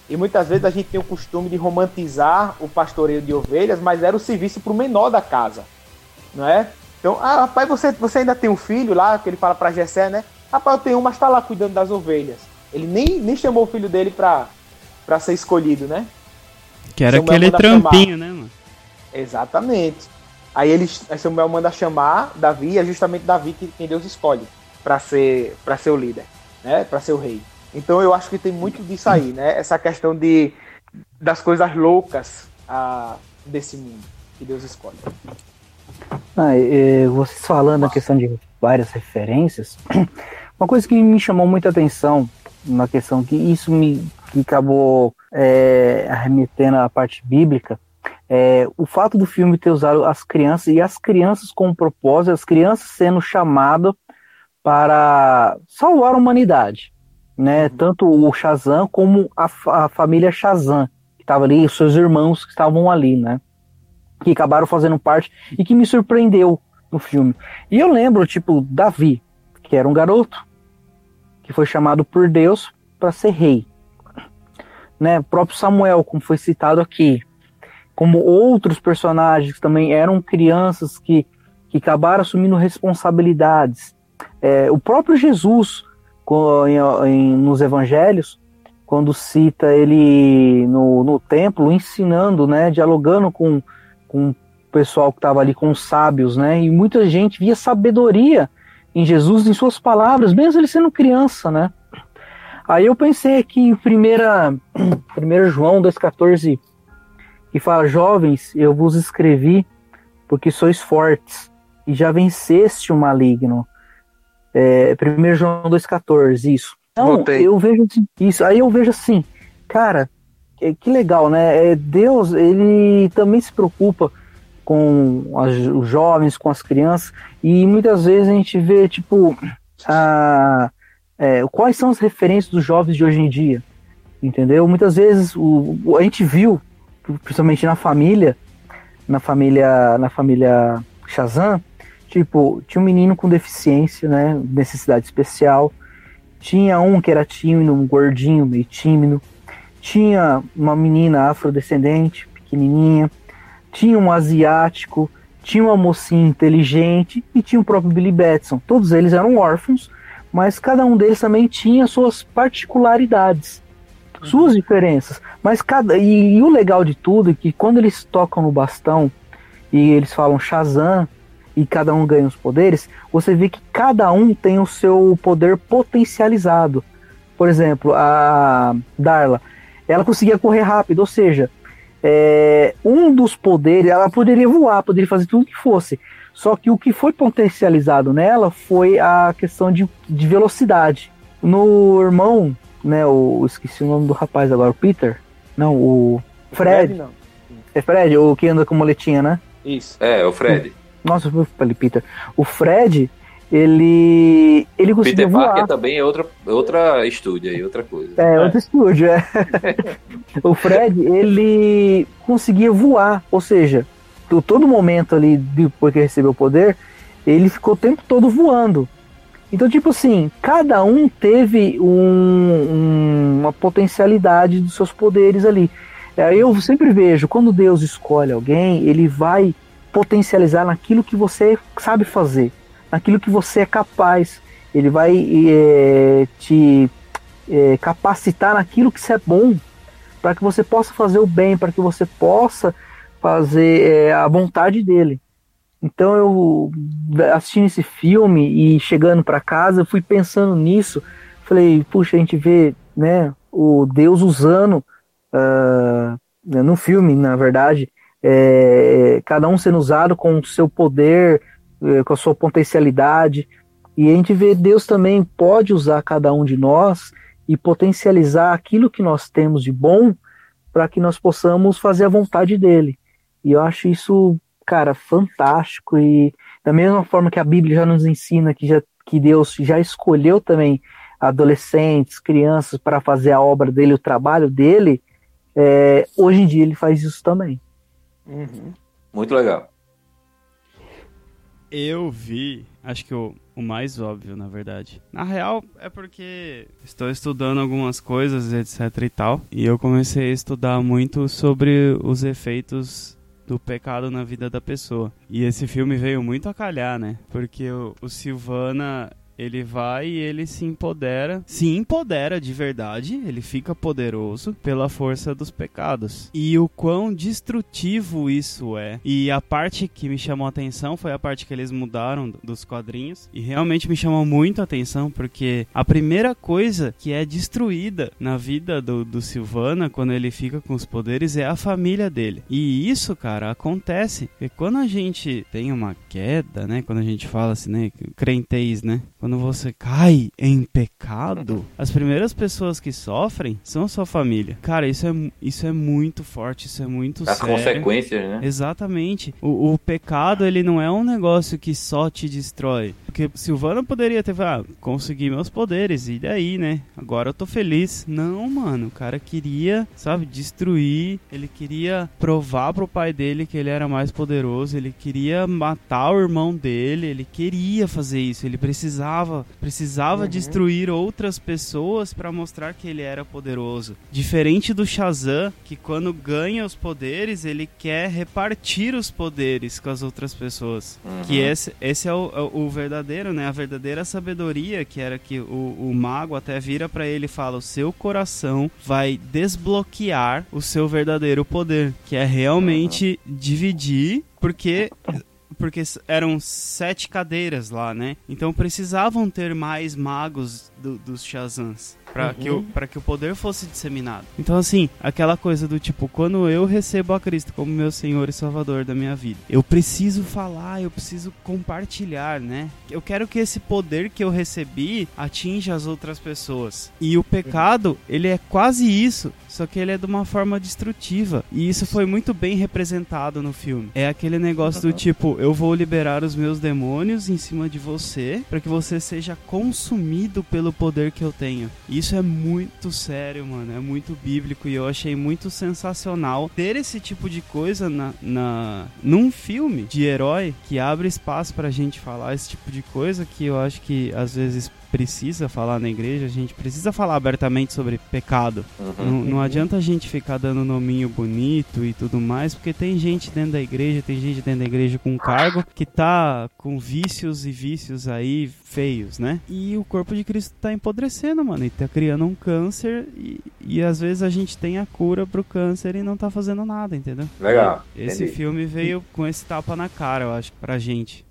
E muitas vezes a gente tem o costume de romantizar o pastoreio de ovelhas, mas era o serviço para o menor da casa, não é? Então, ah, rapaz, você, você ainda tem um filho lá, que ele fala para Jessé, né? Rapaz, eu tenho um, mas está lá cuidando das ovelhas. Ele nem, nem chamou o filho dele para ser escolhido, né? Que era Samuel aquele trampinho, chamar. né, mano? Exatamente. Aí ele, Samuel manda chamar Davi, e é justamente Davi que, quem Deus escolhe para ser, para ser o líder, né? Para ser o rei. Então eu acho que tem muito disso aí, né? Essa questão de das coisas loucas a, desse mundo que Deus escolhe. Ah, e, vocês falando a questão de várias referências, [clears throat] uma coisa que me chamou muita atenção na questão que isso me que acabou é, arremetendo a parte bíblica é o fato do filme ter usado as crianças e as crianças com propósito, as crianças sendo chamadas para salvar a humanidade né? Uhum. Tanto o Shazam como a, a família Shazam, que estava ali, os seus irmãos que estavam ali, né? Que acabaram fazendo parte e que me surpreendeu no filme. E eu lembro, tipo, Davi, que era um garoto que foi chamado por Deus para ser rei. Né? O próprio Samuel, como foi citado aqui, como outros personagens que também eram crianças que, que acabaram assumindo responsabilidades. É, o próprio Jesus, em, em, nos evangelhos, quando cita ele no, no templo, ensinando, né, dialogando com, com o pessoal que estava ali, com os sábios, né, e muita gente via sabedoria em Jesus, em suas palavras, mesmo ele sendo criança, né. Aí eu pensei aqui em 1 primeira, [clears throat] primeira João 2,14, que fala, jovens, eu vos escrevi porque sois fortes e já venceste o maligno. É, 1 João 2,14, isso. Então, Voltei. eu vejo assim, isso. Aí eu vejo assim, cara, que, que legal, né? É, Deus, ele também se preocupa com as, os jovens, com as crianças, e muitas vezes a gente vê, tipo, a, é, quais são as referências dos jovens de hoje em dia, entendeu? Muitas vezes o, a gente viu, principalmente na família, na família, na família Shazam, Tipo, tinha um menino com deficiência, né? Necessidade especial. Tinha um que era tímido, um gordinho, meio tímido. Tinha uma menina afrodescendente, pequenininha. Tinha um asiático. Tinha uma mocinha inteligente. E tinha o próprio Billy Batson. Todos eles eram órfãos, mas cada um deles também tinha suas particularidades suas diferenças. Mas cada e, e, o legal de tudo é que quando eles tocam no bastão e eles falam Shazam, e cada um ganha os poderes, você vê que cada um tem o seu poder potencializado. Por exemplo, a Darla, ela conseguia correr rápido, ou seja, é, um dos poderes, ela poderia voar, poderia fazer tudo que fosse. Só que o que foi potencializado nela foi a questão de, de velocidade. No irmão, né, o esqueci o nome do rapaz agora, o Peter, não, o Fred. Fred não. É Fred, o que anda com moletinha, né? Isso. É, o Fred. Nossa, falei Peter. O Fred, ele ele conseguiu Peter voar. Parker também é outra, outra estúdio aí, outra coisa. É, é. outro estúdio, é. [laughs] o Fred, ele conseguia voar, ou seja, todo momento ali, depois que recebeu o poder, ele ficou o tempo todo voando. Então, tipo assim, cada um teve um, um, uma potencialidade dos seus poderes ali. Aí eu sempre vejo, quando Deus escolhe alguém, ele vai potencializar naquilo que você sabe fazer, naquilo que você é capaz. Ele vai é, te é, capacitar naquilo que você é bom, para que você possa fazer o bem, para que você possa fazer é, a vontade dele. Então eu assistindo esse filme e chegando para casa, eu fui pensando nisso. Falei, puxa, a gente vê, né, o Deus usando uh, no filme, na verdade, é, cada um sendo usado com o seu poder, é, com a sua potencialidade. E a gente vê Deus também pode usar cada um de nós e potencializar aquilo que nós temos de bom para que nós possamos fazer a vontade dele. E eu acho isso, cara, fantástico. E da mesma forma que a Bíblia já nos ensina que, já, que Deus já escolheu também adolescentes, crianças para fazer a obra dele, o trabalho dele, é, hoje em dia ele faz isso também. Uhum. Muito legal. Eu vi, acho que o, o mais óbvio, na verdade. Na real, é porque estou estudando algumas coisas, etc e tal, e eu comecei a estudar muito sobre os efeitos do pecado na vida da pessoa. E esse filme veio muito a calhar, né? Porque o, o Silvana, ele vai e ele se empodera, se empodera de verdade, ele fica poderoso pela força dos pecados. E o quão destrutivo isso é. E a parte que me chamou a atenção foi a parte que eles mudaram dos quadrinhos e realmente me chamou muito a atenção porque a primeira coisa que é destruída na vida do, do Silvana quando ele fica com os poderes é a família dele. E isso, cara, acontece. E quando a gente tem uma queda, né, quando a gente fala assim, né, crentez, né, quando você cai em pecado, as primeiras pessoas que sofrem são a sua família. Cara, isso é, isso é muito forte, isso é muito As sério. consequências, né? Exatamente. O, o pecado, ele não é um negócio que só te destrói. Porque Silvana poderia ter falado, ah, consegui meus poderes, e daí, né? Agora eu tô feliz. Não, mano, o cara queria, sabe, destruir, ele queria provar pro pai dele que ele era mais poderoso, ele queria matar o irmão dele, ele queria fazer isso, ele precisava, precisava destruir outras pessoas para mostrar que ele era poderoso. Diferente do Shazam, que quando ganha os poderes, ele quer repartir os poderes com as outras pessoas. Que esse, esse é o, é o verdadeiro, né? A verdadeira sabedoria, que era que o, o mago até vira para ele e fala: o seu coração vai desbloquear o seu verdadeiro poder, que é realmente dividir, porque porque eram sete cadeiras lá, né? Então precisavam ter mais magos do- dos Shazams. Pra, que o, que o poder fosse disseminado. Então, assim, aquela coisa do tipo, quando eu recebo a Cristo como meu Senhor e Salvador da minha vida, eu preciso falar, eu preciso compartilhar, né? Eu quero que esse poder que eu recebi atinja as outras pessoas. E o pecado, ele é quase isso, só que ele é de uma forma destrutiva. E isso foi muito bem representado no filme. É aquele negócio do tipo, eu vou liberar os meus demônios em cima de você para que você seja consumido pelo poder que eu tenho. Isso é muito sério, mano. É muito bíblico e eu achei muito sensacional ter esse tipo de coisa na, na num filme de herói que abre espaço pra gente falar esse tipo de coisa que eu acho que às vezes precisa falar na igreja, a gente precisa falar abertamente sobre pecado. Uhum. Não, não adianta a gente ficar dando nominho bonito e tudo mais, porque tem gente dentro da igreja, tem gente dentro da igreja com cargo que tá com vícios e vícios aí feios, né? E o corpo de Cristo tá empodrecendo, mano, e tá criando um câncer e, e às vezes a gente tem a cura pro câncer e não tá fazendo nada, entendeu? Legal. Esse entendi. filme veio com esse tapa na cara, eu acho, pra gente.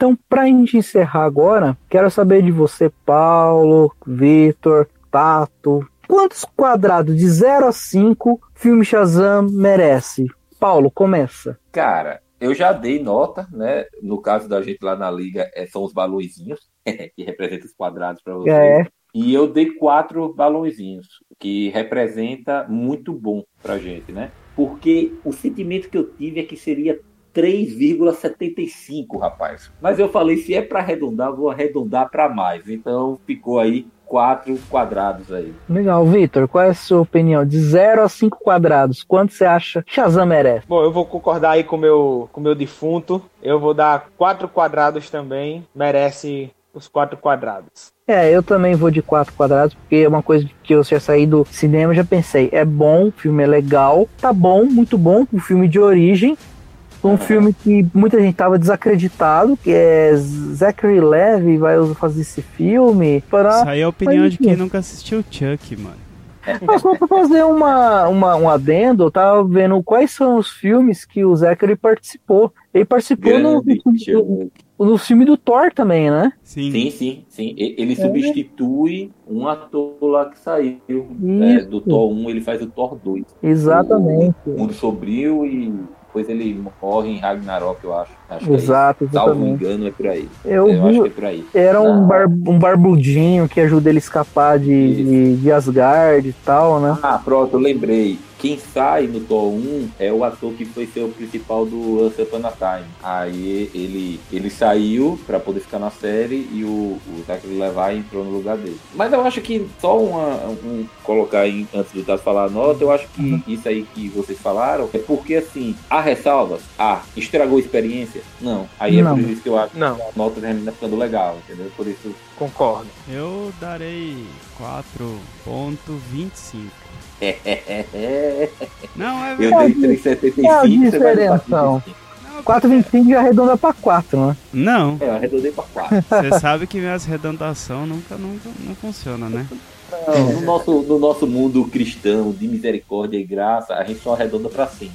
Então, pra gente encerrar agora, quero saber de você, Paulo, Vitor, Tato. Quantos quadrados de 0 a 5 filme Shazam merece? Paulo, começa. Cara, eu já dei nota, né? No caso da gente lá na liga, é, são os balõezinhos, [laughs] que representam os quadrados para vocês. É, E eu dei quatro balõezinhos, que representa muito bom pra gente, né? Porque o sentimento que eu tive é que seria 3,75, rapaz. Mas eu falei, se é para arredondar, vou arredondar para mais. Então ficou aí quatro quadrados aí. legal. Vitor, qual é a sua opinião? De 0 a 5 quadrados, quanto você acha Shazam merece? Bom, eu vou concordar aí com o meu, com o meu defunto. Eu vou dar quatro quadrados também. Merece os quatro quadrados. É, eu também vou de 4 quadrados, porque é uma coisa que eu já saí do cinema, já pensei, é bom, o filme é legal, tá bom, muito bom, um filme de origem, um filme que muita gente tava desacreditado, que é Zachary Levy vai fazer esse filme para Isso aí é a opinião mas, de quem nunca assistiu Chuck, mano. Mas só pra fazer uma, uma, um adendo, eu tava vendo quais são os filmes que o Zachary participou. Ele participou no, no, Chuck. no filme do Thor também, né? Sim. Sim, sim, sim. E- Ele substitui um ator lá que saiu é, do Thor 1, ele faz o Thor 2. Exatamente. O mundo sombrio e depois ele morre em Ragnarok, eu acho. acho é Exato, isso. Salvo engano, é por aí. Eu Eu acho que vi, é por aí. era um, bar, um barbudinho que ajuda ele a escapar de, de, de Asgard e tal, né? Ah, pronto, eu lembrei. Quem sai no Thor 1 é o ator que foi ser o principal do Once Upon a Time. Aí ele, ele saiu pra poder ficar na série e o, o Zachary Levi entrou no lugar dele. Mas eu acho que só uma, um colocar aí antes do Tato falar a nota, eu acho que isso aí que vocês falaram é porque assim, há ressalvas? Ah, estragou a experiência? Não. Aí é Não. por isso que eu acho Não, que a nota termina ficando legal, entendeu? Por isso. concordo. Eu darei 4.25. Não, é Eu verdade. dei 3,75. É a você vai dar diferença. 4,25. Não, 4,25 já arredonda pra 4, né? Não, É, eu arredondei pra 4. [laughs] você sabe que minhas arredondação nunca, nunca não funciona, né? No nosso, no nosso mundo cristão de misericórdia e graça, a gente só arredonda pra cima.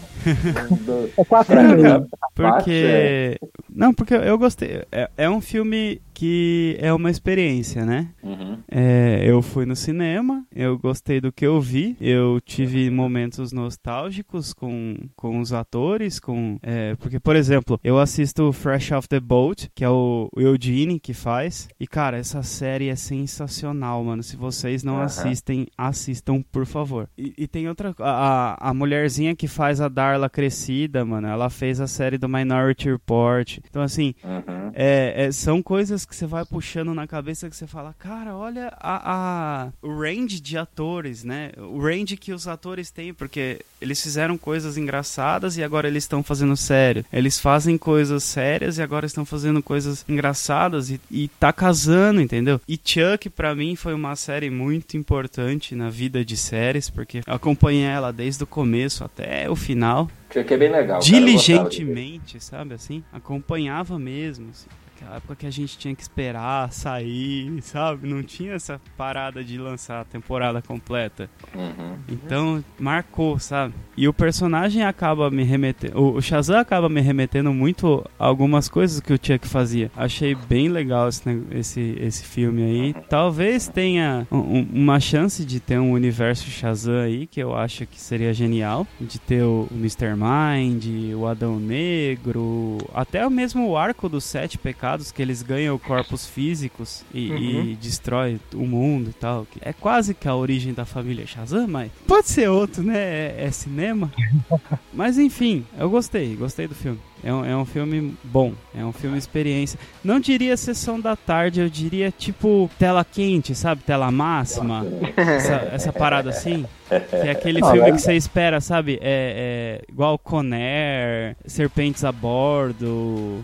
É 4,5. Porque. Não, porque eu gostei. É, é um filme que é uma experiência, né? Uhum. É, eu fui no cinema, eu gostei do que eu vi, eu tive momentos nostálgicos com, com os atores, com é, porque, por exemplo, eu assisto Fresh Off the Boat, que é o, o Eugene que faz, e cara, essa série é sensacional, mano. Se vocês não Aham. assistem, assistam, por favor. E, e tem outra, a, a- mulherzinha que faz a Darla crescida, mano, ela fez a série do Minority Report. Então, assim, Uhum. é, é, são coisas que você vai puxando na cabeça que você fala, cara, olha a, a- o range de atores, né? O range que os atores têm, porque eles fizeram coisas engraçadas e agora eles estão fazendo sério. Eles fazem coisas sérias e agora estão fazendo coisas engraçadas e, e tá casando, entendeu? E Chuck, pra mim, foi uma série muito importante na vida de séries, porque eu acompanhei ela desde o começo até o final Que é bem legal. diligentemente, sabe assim? Acompanhava mesmo, assim. Aquela época que a gente tinha que esperar sair, sabe? Não tinha essa parada de lançar a temporada completa. Uhum. Então, marcou, sabe? E o personagem acaba me remetendo. O Shazam acaba me remetendo muito a algumas coisas que o Chuck fazia. Achei bem legal esse, esse, esse filme aí. Talvez tenha um- um- uma chance de ter um universo Shazam aí, que eu acho que seria genial. De ter o Mr. Mind, o Adão Negro, até o mesmo arco dos Sete Pecados, que eles ganham corpos físicos e, e destrói o mundo e tal. É quase que a origem da família Shazam, mas pode ser outro, né? É, é cinema. [laughs] mas enfim, eu gostei, gostei do filme. É um, é um filme bom, é um filme experiência. Não diria sessão da tarde, eu diria tipo tela quente, sabe? Tela máxima. Essa, essa parada assim. Que é aquele Ah, filme vai- que você espera, sabe? É, é igual Conair, Serpentes a Bordo.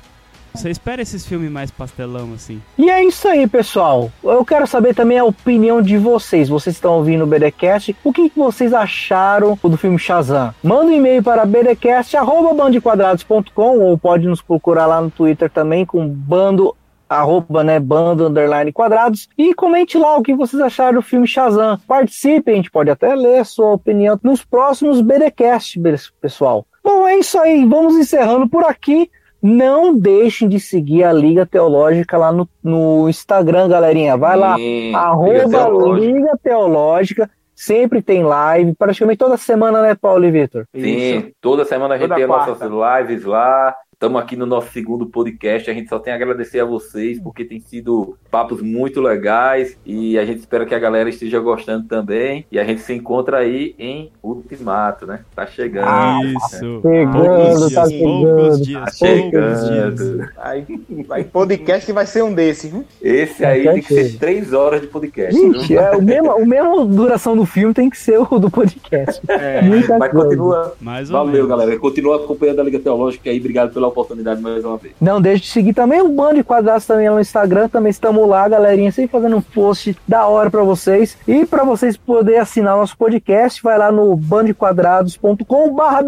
Você espera esses filmes mais pastelão, assim. E é isso aí, pessoal. Eu quero saber também a opinião de vocês. Vocês estão ouvindo o BDcast. O que vocês acharam do filme Shazam? Manda um e-mail para bdcast.bandequadrados.com ou pode nos procurar lá no Twitter também com bando arroba, né, bando underline quadrados e comente lá o que vocês acharam do filme Shazam. Participe, a gente pode até ler a sua opinião nos próximos BDcast, pessoal. Bom, é isso aí. Vamos encerrando por aqui. Não deixem de seguir a Liga Teológica lá no, no Instagram, galerinha. Vai lá, Sim, Liga arroba Teológica. Liga Teológica. Sempre tem live, praticamente toda semana, né, Paulo e Vitor? Sim, toda semana a gente Toda tem as quarta. nossas lives lá. Estamos aqui no nosso segundo podcast. A gente só tem a agradecer a vocês, porque tem sido papos muito legais. E a gente espera que a galera esteja gostando também. E a gente se encontra aí em Ultimato, né? Tá chegando. Ah, Isso. chegando, poucos tá dias, poucos chegando. dias, Tá poucos dias. chegando. Aí, aí podcast vai ser um desses. viu? Esse aí Tá tem que ser chegando. três horas de podcast. Ixi, é, o mesmo, o mesmo duração do filme tem que ser o do podcast. É, Muita Mas coisa. continua. Mais Valeu, menos. galera. Continua acompanhando a Liga Teológica aí. Obrigado pela oportunidade mais uma vez. Não deixe de seguir também o Bando de Quadrados também lá no Instagram. Também estamos lá, galerinha, sempre fazendo um post da hora pra vocês. E pra vocês poderem assinar nosso podcast, vai lá no bandequadrados.com barra.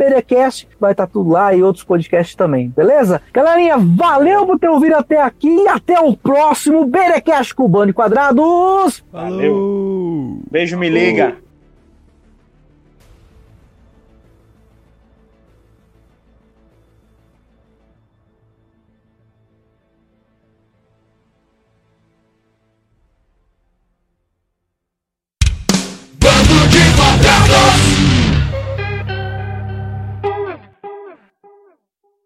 Vai estar tudo lá e outros podcasts também, beleza? Galerinha, valeu por ter ouvido até aqui e até o próximo BDcast com o Bando de Quadrados. Falou! Beijo, me liga.